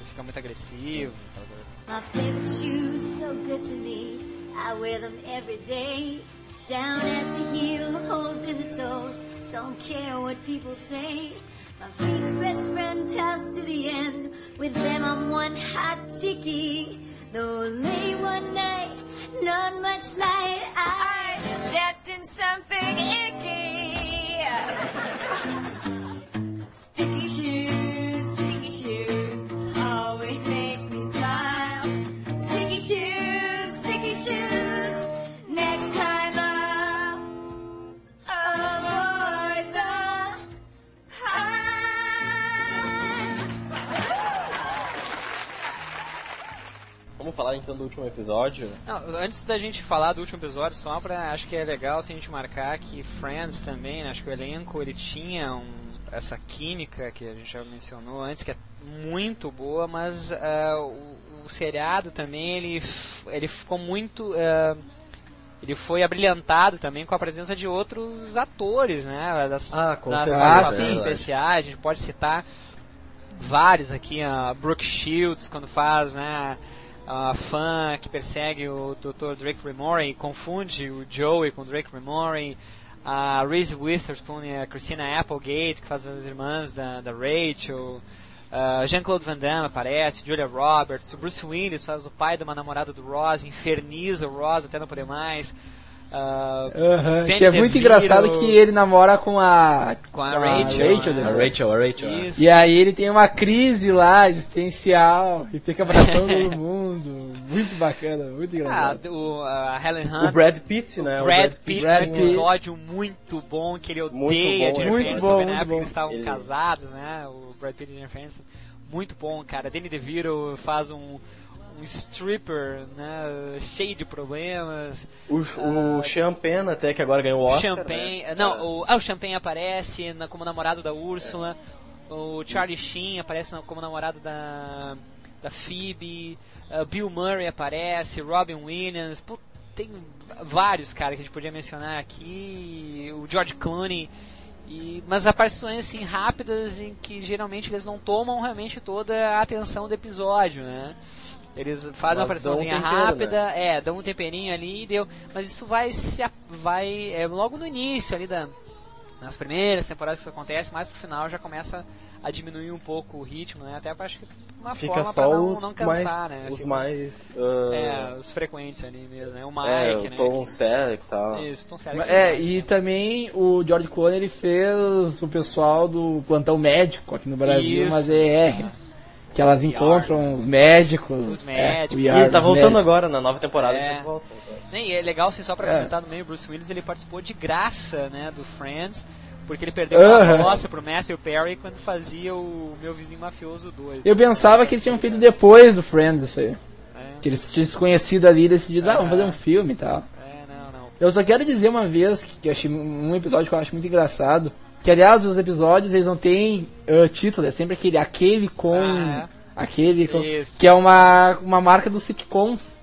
Ele fica muito agressivo. coisa. My favorite shoes, so good to me. I wear them every day. Down at the heel, holes in the toes. Don't care what people say. My feet's best friend passed to the end. With them, I'm one hot chickie. Though only one night, not much light. I stepped in something icky. [laughs] falar então do último episódio. Não, antes da gente falar do último episódio, só pra. Acho que é legal se a gente marcar que Friends também, né, acho que o elenco ele tinha um, essa química que a gente já mencionou antes, que é muito boa, mas ah, o, o seriado também ele, ele ficou muito. ah, ele foi abrilhantado também com a presença de outros atores, né? Das, Ah, com das certeza, é especiais, a gente pode citar vários aqui, a Brooke Shields quando faz, né? A fã que persegue o Dr. Drake Remore confunde o Joey com o Drake Remore, a Reese Witherspoon e a Christina Applegate que faz as irmãs da, da Rachel, a Jean-Claude Van Damme aparece, Julia Roberts, o Bruce Willis faz o pai de uma namorada do Ross, inferniza o Ross até não poder mais. Ah, Danny que é muito engraçado que ele namora com a, Com a Rachel, Rachel né? A. Rachel, a Rachel. é. Isso. E aí ele tem uma crise lá, existencial, e fica abraçando [laughs] todo mundo. Muito bacana, muito Ah, engraçado. o, a Helen O Hunt, Brad Pitt, né? O Brad Pitt Brad Pitt. episódio muito bom que ele odeia Muito bom, a Jennifer muito bom, né? muito Porque bom. eles estavam Ele- casados, né? O Brad Pitt e a Jennifer Aniston. Muito bom, cara. Danny DeVito faz um, um stripper, né? Cheio de problemas. O, o Champagne até, que agora ganhou o Oscar. Champagne, né? não, o, ah, o Champagne aparece na- como namorado da Úrsula. O Charlie Sheen aparece na- como namorado da da Phoebe. ah, Bill Murray aparece, Robin Williams. Pô, tem vários cara que a gente podia mencionar aqui. O George Clooney. E, mas aparições assim rápidas em que geralmente eles não tomam realmente toda a atenção do episódio, né? Eles fazem Mas uma dão um tempero, rápida, é, dão um temperinho ali e deu. Mas isso vai se vai é, logo no início ali da nas primeiras temporadas que isso acontece, mais pro final já começa a diminuir um pouco o ritmo, né? Até acho que uma Fica forma só pra não, os, não cansar, mais, né? os Fica- mais... ah, é, os frequentes ali mesmo, né? O Mike, é, né? o Tom que- Selleck e tal. Isso, Tom Selleck. Mas, É, e também o George Clooney ele fez o pessoal do plantão médico aqui no Brasil, Isso. mas é ER. Que elas encontram os médicos. Os é, médicos. o E ele tá voltando médicos. agora, na nova temporada. É. ele volta. Nem, é legal, assim, só pra É. comentar no meio, o Bruce Willis ele participou de graça, né, do Friends, porque ele perdeu Aham. uma roça pro Matthew Perry quando fazia o Meu Vizinho Mafioso 2. Eu pensava que eles tinham feito depois do Friends isso aí. É, Que eles tinham se conhecido ali e decidido, ah, vamos fazer um filme e tal. é, não, não. Eu só quero dizer uma vez que, que eu achei um episódio que eu acho muito engraçado. Que aliás, os episódios eles não têm ah, título, é sempre aquele aquele com. Ah, Aquele com. Isso. Que é uma, uma marca dos sitcoms.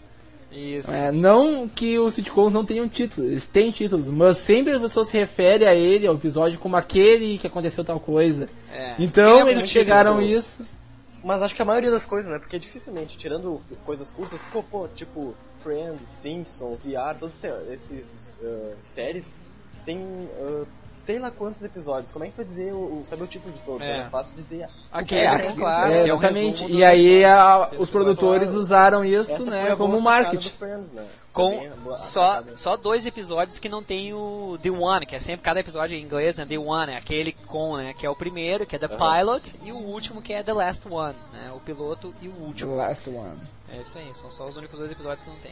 Isso. É, não que os sitcoms não tenham títulos, eles têm títulos, mas sempre as pessoas se referem a ele, ao episódio, como aquele que aconteceu tal coisa. É. Então Ele é eles chegaram a título. isso. Mas acho que a maioria das coisas, né? Porque dificilmente, tirando coisas curtas, ficou, pô, tipo, Friends, Simpsons, ER, todos esses ah, séries, tem ah, sei lá quantos episódios. Como é que tu vai dizer, o, o- saber o título de todos? É. É, fácil dizer. Aquele, É, tem, claro. é, um exatamente. e aí a- os produtores falaram, usaram isso, né, como marketing. Friends, né? Com boa- só, sacada. só dois episódios que não tem o The One, que é sempre cada episódio em inglês, né? The One, é aquele com, né? Que é o primeiro, que é The Aham. Pilot, e o último que é The Last One, né? O piloto e o The último. Last one. É isso aí, são só os únicos dois episódios que não tem.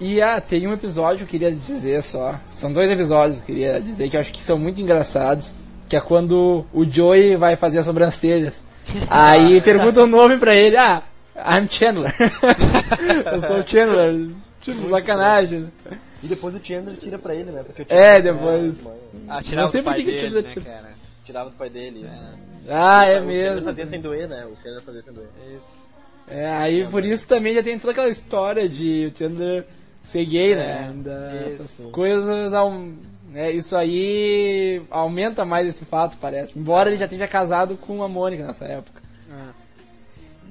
E ah, tem um episódio que eu queria dizer só. São dois episódios que eu queria dizer que eu acho que são muito engraçados. Que é quando o Joey vai fazer as sobrancelhas. [laughs] Aí pergunta o nome pra ele. Ah, I'm Chandler. [laughs] eu sou o Chandler. Tipo, sacanagem. né? E depois o Chandler tira pra ele, né? Porque o É, Chandler, depois. mãe, Ah, tirava Não sei do por pai que que dele, tira- né, tira- cara? tirava do pai dele. Isso. Ah, é o Chandler mesmo. fazia sem doer, né? O Chandler fazia sem doer. Isso. É, aí por isso também já tem toda aquela história de o Chandler ser gay, né? Ainda isso. essas coisas. né, isso aí aumenta mais esse fato, parece. Embora ele já esteja casado com a Mônica nessa época. Ah.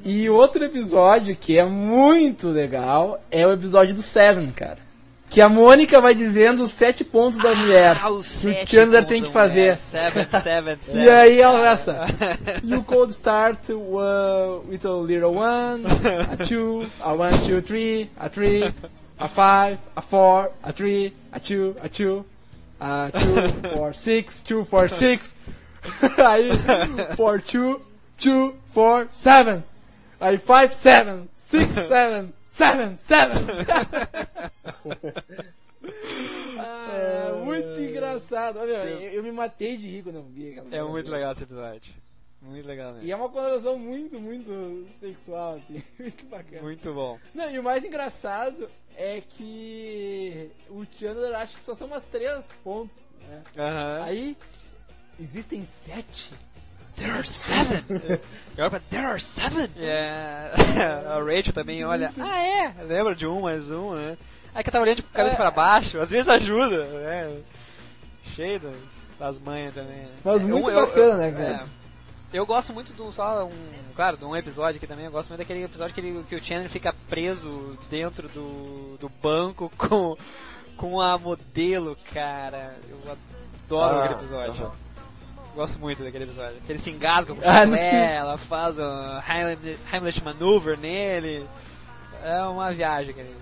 E outro episódio que é muito legal é o episódio do Seven, cara. Que a Mônica vai dizendo os sete pontos da mulher Ah, os que o Chandler tem que fazer. mulher. Seven, seven, seven. [laughs] E aí ela começa. You could start uh, with a little one, a two, a one, two, three, a three, a five, a four, a three, a two, a two, a two, four, six, two, four, six. [laughs] aí, four, two, two, four, seven. Aí, five, seven, six, seven, seven, seven. ah, [laughs] muito engraçado. Olha, eu, eu me matei de rir quando eu vi aquela É muito legal esse episódio. Muito legal mesmo. E é uma conotação muito, muito sexual, assim. [laughs] Muito bacana. Muito bom. Não, e o mais engraçado é que o Chandler acha que só são umas três pontos, né? Aham. Aí, existem sete. There are seven! [laughs] E olha pra, there are seven! É, [laughs] a Rachel também olha, ah é, lembra de um mais um, né? Aí que eu tava olhando de cabeça pra baixo, às vezes ajuda, né? Cheio das, das manhas também. né? Mas É, muito eu- bacana, eu- né, cara? Eu gosto muito do só um, claro, de um episódio aqui também. Eu gosto muito daquele episódio que, ele, que o Chandler fica preso dentro do, do banco [laughs] com com a modelo, cara. Eu adoro Ah, aquele episódio. aham. Gosto muito daquele episódio. Que ele se engasga com [laughs] Ah, ela faz um Heimlich Heimlich Maneuver nele. É uma viagem aquele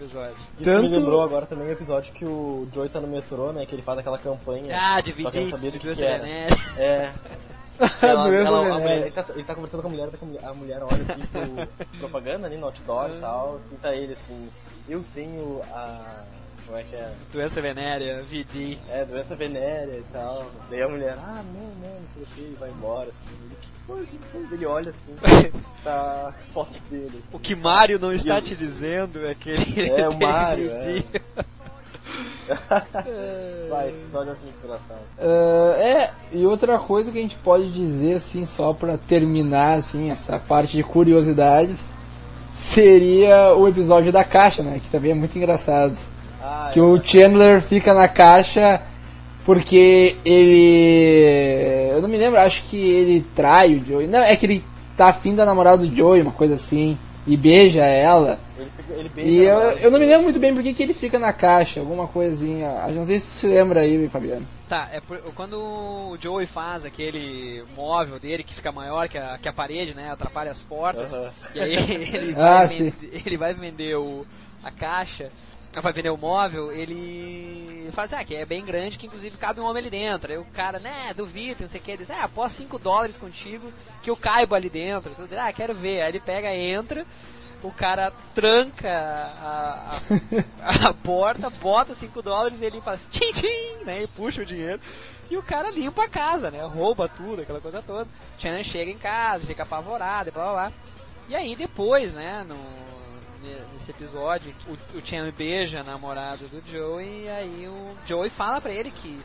episódio. Isso Tanto- me lembrou agora também o episódio que o Joey tá no metrô, né? Que ele faz aquela campanha. Ah, que dividir, que dividir que né? É. [laughs] [laughs] Doença a venérea. mulher, ele, tá, ele tá conversando com a mulher, a mulher olha assim pro [laughs] propaganda ali no outdoor e tal, assim, tá ele assim, eu tenho a. Como é que é? Doença venérea, VD. É, doença venérea e tal. Daí a mulher, ah não, não, não sei o que, e vai embora, assim. Ele, que foi, que foi? Ele olha assim, [laughs] tá foto dele. O que Mário não está eu- te dizendo é que ele É, o Mário, VD. [laughs] Vai, episódio assim engraçado. Ah, é, e outra coisa que a gente pode dizer, assim, só pra terminar, assim, essa parte de curiosidades, seria o episódio da caixa, né? Que também é muito engraçado. Ah, Que é, o Chandler fica na caixa porque ele. Eu não me lembro, acho que ele trai o Joey. Não, é que ele tá afim da namorada do Joey, uma coisa assim, e beija ela. Ele, beija E eu, eu não me lembro muito bem porque que ele fica na caixa, alguma coisinha. Eu não sei se você se lembra aí, Fabiano. Tá, é por- quando o Joey faz aquele móvel dele que fica maior que a, que a parede, né? Atrapalha as portas. Aham. E aí [laughs] ele [laughs] Ah, vai, sim. vender, ele vai vender o, a caixa, vai vender o móvel, ele fala assim, ah, que é bem grande, que inclusive cabe um homem ali dentro. Aí o cara, né, duvido, não sei o que, ele diz, ah, após 5 dólares contigo que eu caibo ali dentro. Tudo, ah, quero ver. Aí ele pega, entra, o cara tranca a, a, a [laughs] porta, bota 5 dólares e ele faz tchim tchim, né, e puxa o dinheiro. E o cara limpa a casa, né, rouba tudo, aquela coisa toda. Chandler chega em casa, fica apavorado e blá blá blá. E aí depois, né, no, nesse episódio, o, o Chandler beija a namorada do Joey e aí o Joey fala pra ele que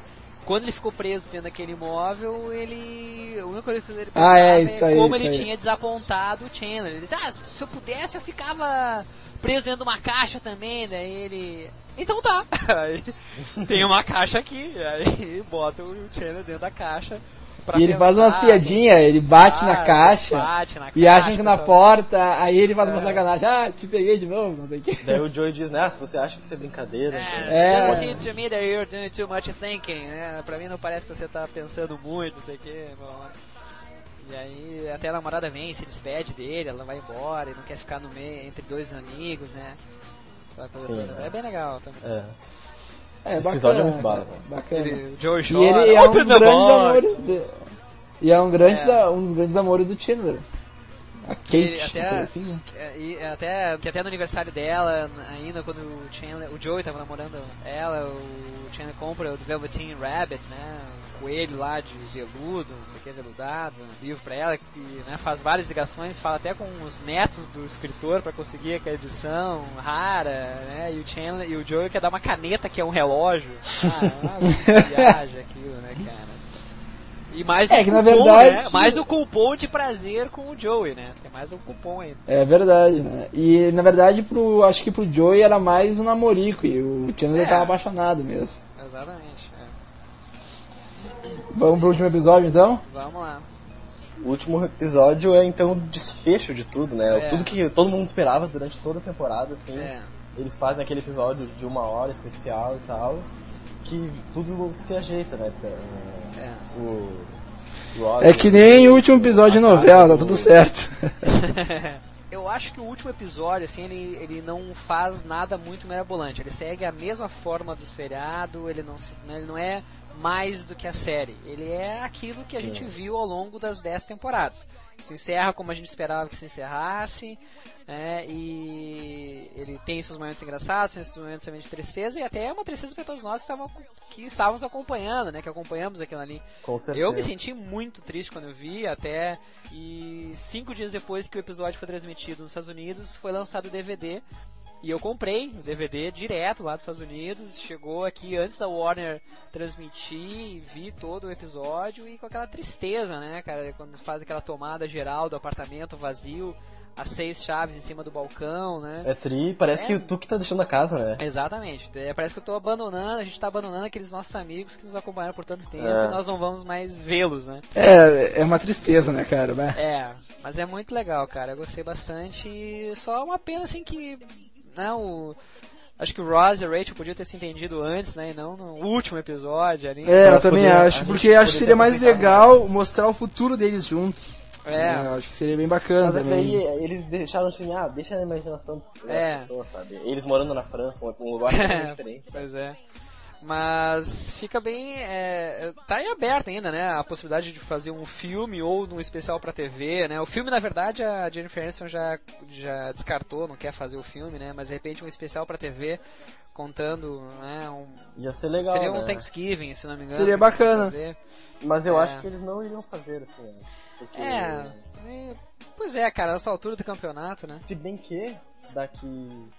quando ele ficou preso dentro daquele imóvel, ele. A única coisa que ele pensava Ah, é, isso aí, como isso ele aí. tinha desapontado o Chandler. Ele disse, ah, se eu pudesse eu ficava preso dentro de uma caixa também, daí ele. Então tá. [laughs] Aí tem uma caixa aqui, aí bota o Chandler dentro da caixa. Pra E ele faz umas piadinhas, ele bate na Ah, caixa. bate na E caixa, acham que na pessoal. porta, aí ele faz uma sacanagem, ah, te peguei de novo, não sei o que. Daí o Joey diz, né, ah, você acha que isso é brincadeira? então- É. É, doesn't seem to me that you're doing too much thinking, né? Pra mim não parece que você tá pensando muito, não sei o que. E aí até a namorada vem, se despede dele, ela vai embora e não quer ficar no meio entre dois amigos, né? Sim, é. É bem legal também. É. É, Esse episódio é muito bala. Bacana. Ele, Joe E ele é um "Open dos the grandes box!" amores de... E é um, grandes, É. um dos grandes amores do Chandler. A Kate, até- assim, né? É, E até, que até no aniversário dela, ainda quando o Chandler, o Joey tava namorando ela, o Chandler compra o Velveteen Rabbit, né? Coelho lá de veludo, não sei o que, veludado, um livro pra ela, que né, faz várias ligações, fala até com os netos do escritor pra conseguir aquela edição rara, né? E o Chandler e o Joey quer dar uma caneta que é um relógio. Ah, é uma viagem aquilo, né, cara? E mais É o que, na cupom, verdade- né? Mais o cupom de prazer com o Joey, né? Tem mais um cupom aí. É verdade, né? E na verdade, pro, acho que pro Joey era mais um namorico e o Chandler É. tava apaixonado mesmo. Exatamente. é. Vamos pro último episódio então? Vamos lá. O último episódio é então o desfecho de tudo, né? É. Tudo que todo mundo esperava durante toda a temporada, assim. É. Eles fazem aquele episódio de uma hora especial e tal, que tudo se ajeita, né? É, É. O, o É que nem o último episódio de novela, tá tudo certo. [laughs] Eu acho que o último episódio, assim, ele, ele não faz nada muito mirabolante. Ele segue a mesma forma do seriado, ele não, né, ele não é mais do que a série. Ele é aquilo que a gente viu ao longo das 10 temporadas. Se encerra como a gente esperava que se encerrasse, né, e ele tem seus momentos engraçados, tem seus momentos também de tristeza, e até é uma tristeza para todos nós que, estavam, que estávamos acompanhando, né, que acompanhamos aquilo ali. Com certeza. Eu me senti muito triste quando eu vi, até e cinco dias depois que o episódio foi transmitido nos Estados Unidos, foi lançado o DVD. E eu comprei o DVD direto lá dos Estados Unidos, chegou aqui antes da Warner transmitir, vi todo o episódio e com aquela tristeza, né, cara, quando faz aquela tomada geral do apartamento vazio, as seis chaves em cima do balcão, né? É tri, parece É. que tu que tá deixando a casa, né? Exatamente. É, parece que eu tô abandonando, a gente tá abandonando aqueles nossos amigos que nos acompanharam por tanto tempo É. e nós não vamos mais vê-los, né? É, é uma tristeza, né, cara? Né? É, mas é muito legal, cara. Eu gostei bastante. e Só uma pena assim que. Né, o, acho que o Ross e a Rachel podiam ter se entendido antes, né? E não no último episódio ali. É, eu também poder- a acho, porque acho que seria mais legal mostrar o futuro deles juntos. É. eu acho que seria bem bacana Mas é também. aí eles deixaram assim, ah, deixa na imaginação das É. pessoas, sabe? Eles morando na França, um- lugar [laughs] totalmente diferente. Pois é. Mas fica bem. é, tá em aberto ainda, né? A possibilidade de fazer um filme ou um especial pra TV, né? O filme, na verdade, a Jennifer Aniston já, já descartou, não quer fazer o filme, né? Mas de repente um especial pra TV contando, né? Um, Ia ser legal, seria um né? Thanksgiving, se não me engano. Seria bacana. Mas eu É. acho que eles não iriam fazer assim, né? Porque, É, pois é, cara, nessa altura do campeonato, né? se bem que daqui,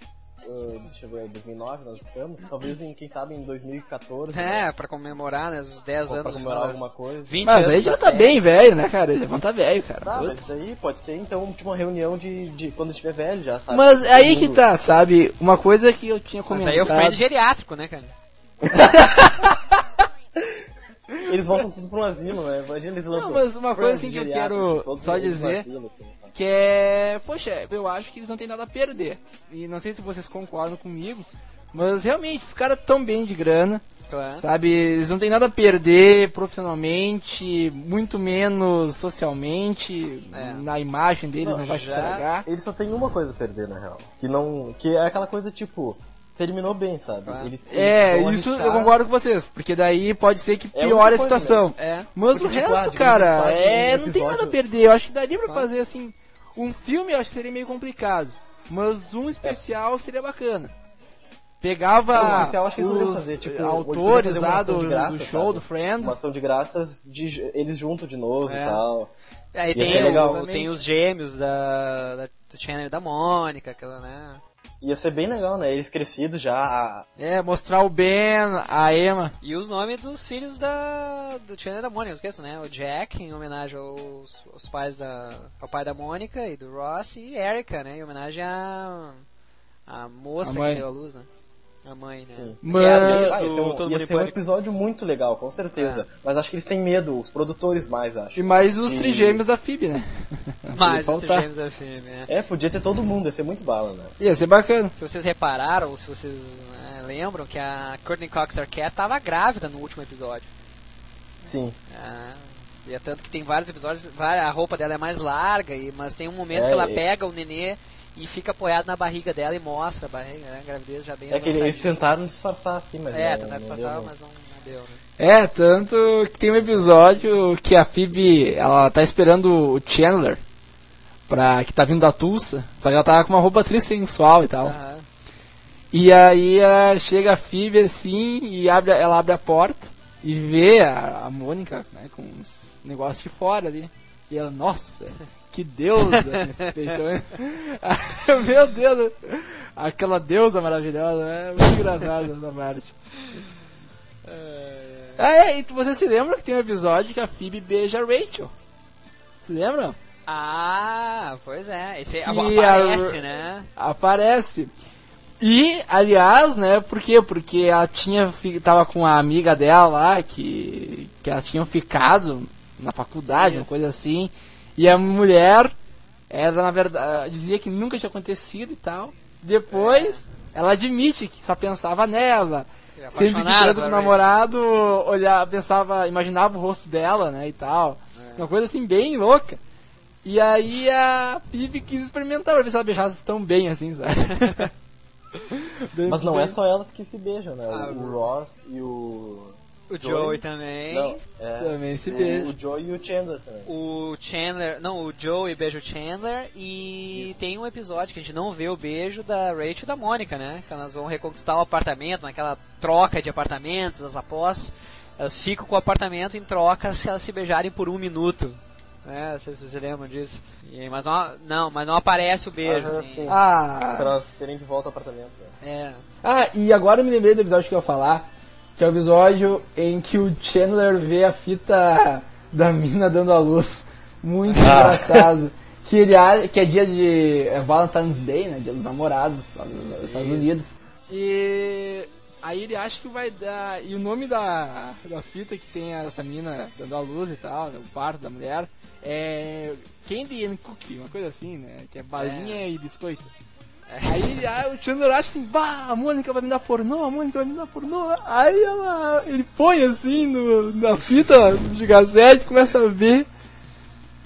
ah, deixa eu ver, 2009 nós estamos, talvez em, quem sabe em 2014, É, né? pra comemorar, né? Os 10 Ou anos. pra comemorar alguma coisa. 20 Mas aí já da tá série. bem velho, né, cara? Eles vão tá velho, cara. Tá, mas Putz. aí pode ser então tipo uma reunião de, de quando estiver velho já, sabe? Mas é aí Todo que mundo. tá, sabe? Uma coisa que eu tinha Mas comentado. aí é o friend geriátrico, né, cara? Eles voltam tudo um asilo, né? Imagina eles lançam. Não, mas uma coisa assim que eu quero todos só dizer asilo, assim? Que é. Poxa, eu acho que eles não têm nada a perder. E não sei se vocês concordam comigo. Mas realmente, ficaram tão bem de grana. Claro. Sabe, eles não têm nada a perder profissionalmente, muito menos socialmente, É. na imagem deles não, Não, vai se estragar. Eles só tem uma coisa a perder, na real. Que não. Que é aquela coisa tipo. Terminou bem, sabe? Claro. Eles, É, eles vão isso eu arriscar- concordo com vocês, porque daí pode ser que É a piore a única coisa, situação. É. Mas Porque, o tipo, ah, resto, de cara, é, um não tem nada a perder. Eu acho que daria pra Claro. fazer assim. Um filme eu acho que seria meio complicado. Mas É. um especial seria bacana. Pegava Não, o especial acho que eles poderiam os fazer, tipo, autores lá do, graça, do show, sabe? do Friends. Uma ação de graças de eles juntos de novo É. e tal. Aí tem, legal tem os gêmeos da, da, do Chandler e da Mônica, aquela, né? Ia ser bem legal, né? Eles crescidos já. É, mostrar o Ben, a Emma. E os nomes dos filhos da, do Chandler da Mônica, esqueço, né? O Jack, em homenagem aos, aos pais da, ao pai da Mônica e do Ross, e Erika, né? Em homenagem à, à moça A que deu a luz, né? A mãe, né? Sim. Mas- é a Ah, ia ser um, Todo ia ser um Pânico. episódio muito legal, com certeza. É. Mas acho que eles têm medo, os produtores mais, acho. E mais os E- trigêmeos da Phoebe, né? [laughs] Mais os faltar. gêmeos da filme, né? É, podia ter todo mundo, ia ser muito bala, né? Ia ser bacana. Se vocês repararam, ou se vocês né, lembram, que a Courtney Cox Arquette tava grávida no último episódio. Sim. Ah, e é tanto que tem vários episódios, vai- a roupa dela é mais larga, e, mas tem um momento É, que ela pega o nenê e fica apoiado na barriga dela e mostra a barriga, né, a gravidez já bem É que eles tentaram disfarçar assim, mas. É, não, tentar não disfarçar, mas não, não deu, né? É, tanto que tem um episódio que a Phoebe, ela tá esperando o Chandler, pra, que tá vindo da Tulsa, só que ela tá com uma roupa trissensual e tal. Aham. E aí ah, chega a Phoebe assim e abre, ela abre a porta e vê a, a Mônica né, com uns negócios de fora ali. E ela, nossa, que deusa nesse peitão. [laughs] Meu Deus, aquela deusa maravilhosa, é muito engraçado essa parte. Ah, é, e você se lembra que tem um episódio que a Phoebe beija a Rachel? Se lembram? Ah, pois é. Esse Que aparece, a- né? Aparece. E, aliás, né, por quê? Porque ela tinha, tava com a amiga dela lá, que, que ela tinha ficado na faculdade, uma Isso. coisa assim. E a mulher, ela na verdade, dizia que nunca tinha acontecido e tal. Depois, ela admite que só pensava nela. Sempre que transa com o namorado, olhava, pensava, imaginava o rosto dela, né, e tal. Uma coisa assim, bem louca. E aí a Phoebe quis experimentar pra ver se ela beijasse tão bem assim, sabe? [laughs] Bem- Mas não é bem- só elas que se beijam, né? Ah, o, o- o Ross e o. O Joey? Joey também. Não, é. Também se o- beija. O Joey e o Chandler também. O Chandler, não, o Joey beija o Chandler e Isso. tem um episódio que a gente não vê o beijo da Rachel e da Mônica, né? Que elas vão reconquistar o apartamento, naquela troca de apartamentos, das apostas. Elas ficam com o apartamento em troca se elas se beijarem por um minuto. Né? Não sei se vocês lembram disso. E- mas não, não, mas não aparece o beijo, Aham, assim. sim. Ah, Pra elas terem de volta ao apartamento. né? É. ah, e agora eu me lembrei do episódio que eu ia falar, que é o episódio em que o Chandler vê a fita da mina dando a luz. Muito Ah. engraçado. que, ele, que é dia de é Valentine's Day, né? Dia dos namorados nos Estados Unidos. E aí ele acha que vai dar. E o nome da, da fita que tem essa mina dando a luz e tal, né, o parto da mulher, é Candy and Cookie, uma coisa assim, né? Que é balinha e biscoito. Aí o Chandler acha assim, bah, a Mônica vai me dar pornô, a Mônica vai me dar pornô. Aí ela, ele põe assim no, na fita de gazete, começa a ver.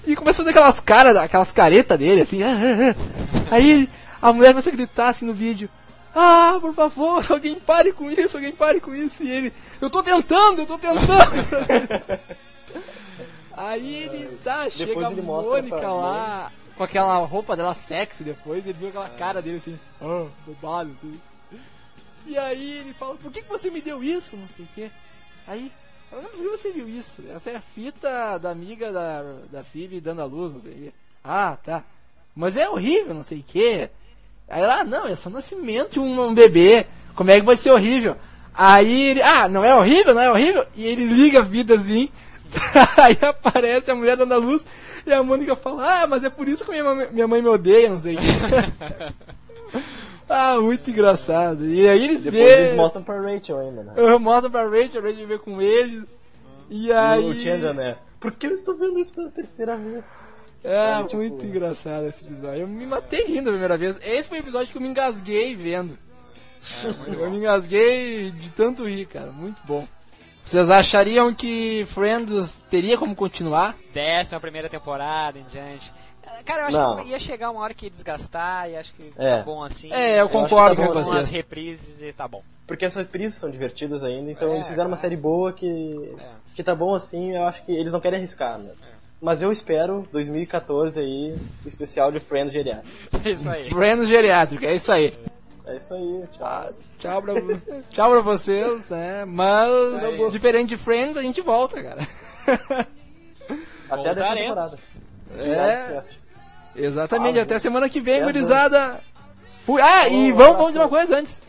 E começa a fazer aquelas caras, aquelas caretas dele, assim. ah, ah, ah. Aí a mulher começa a gritar assim no vídeo. Ah, por favor, [laughs] alguém pare com isso, alguém pare com isso. E ele, eu tô tentando, eu tô tentando. [laughs] Aí ele tá, chega a ele Mônica lá, com aquela roupa dela sexy depois, ele viu aquela cara dele assim, ah, bobado, assim. E aí ele fala, por que, que você me deu isso? Não sei o quê. Aí, por que você viu isso? Essa é a fita da amiga da, da Phoebe dando a luz, não sei o quê. Ah, tá. Mas é horrível, não sei o quê. Aí ela, ah, não, é só nascimento de um, um bebê. Como é que vai ser horrível? Aí ele, ah, não é horrível, não é horrível? E ele liga a vida assim. [laughs] Aí aparece a mulher dando a luz e a Mônica fala, ah, mas é por isso que minha, mãe- minha mãe me odeia, não sei o quê. [laughs] ah, muito engraçado. E aí eles Depois vê, eles mostram pra Rachel ainda, né? uh, mostram pra Rachel, a Rachel vê com eles. E aí... E o Chandler, né? Por que eu estou vendo isso pela terceira vez? É, Aí, tipo, muito engraçado esse episódio. Eu me matei rindo a primeira vez. Esse foi o episódio que eu me engasguei vendo. [laughs] eu me engasguei de tanto rir, cara. Muito bom. Vocês achariam que Friends teria como continuar? Décima primeira temporada em diante. Cara, eu acho Não. que ia chegar uma hora que ia desgastar e acho que É. tá bom assim. É, eu concordo tá com vocês. reprises e tá bom. Porque essas reprises são divertidas ainda, então É, eles fizeram uma claro. série boa que, É. que tá bom assim, eu acho que eles não querem arriscar mesmo. Mas eu espero 2014 aí, especial de Friends geriátrico. [laughs] É isso aí. Friends geriátrico, é isso aí. É isso aí, tchau. Tchau pra, tchau pra vocês, né? Mas, diferente de Friends, a gente volta, cara. Até a temporada. É, exatamente. Ah, Até semana que vem, é, gurizada. Fui. Ah, e vamos, vamos dizer uma coisa antes.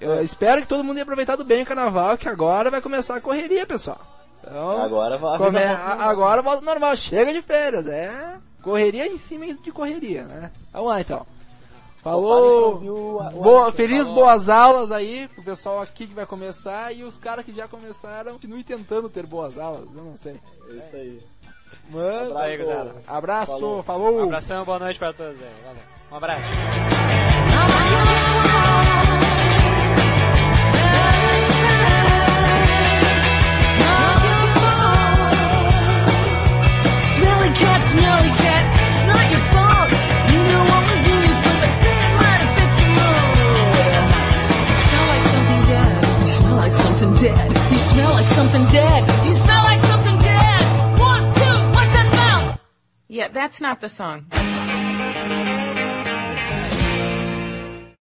Eu espero que todo mundo tenha aproveitado bem o carnaval, que agora vai começar a correria, pessoal. Então, Agora vai come... agora volta normal. Chega de férias, é correria em cima de correria, né? Vamos lá então. Falou. Boa, feliz falou. boas aulas aí pro pessoal aqui que vai começar e os caras que já começaram continuem tentando ter boas aulas, eu não sei. É isso aí. Mas, Isso aí, abraço, Falou. falou. Um abração, boa noite pra todos aí. Valeu. Um abraço. Smelly cat, smelly cat, something dead. You smell like something dead. You smell like something dead. One, two, what's that smell? Yeah, that's not the song.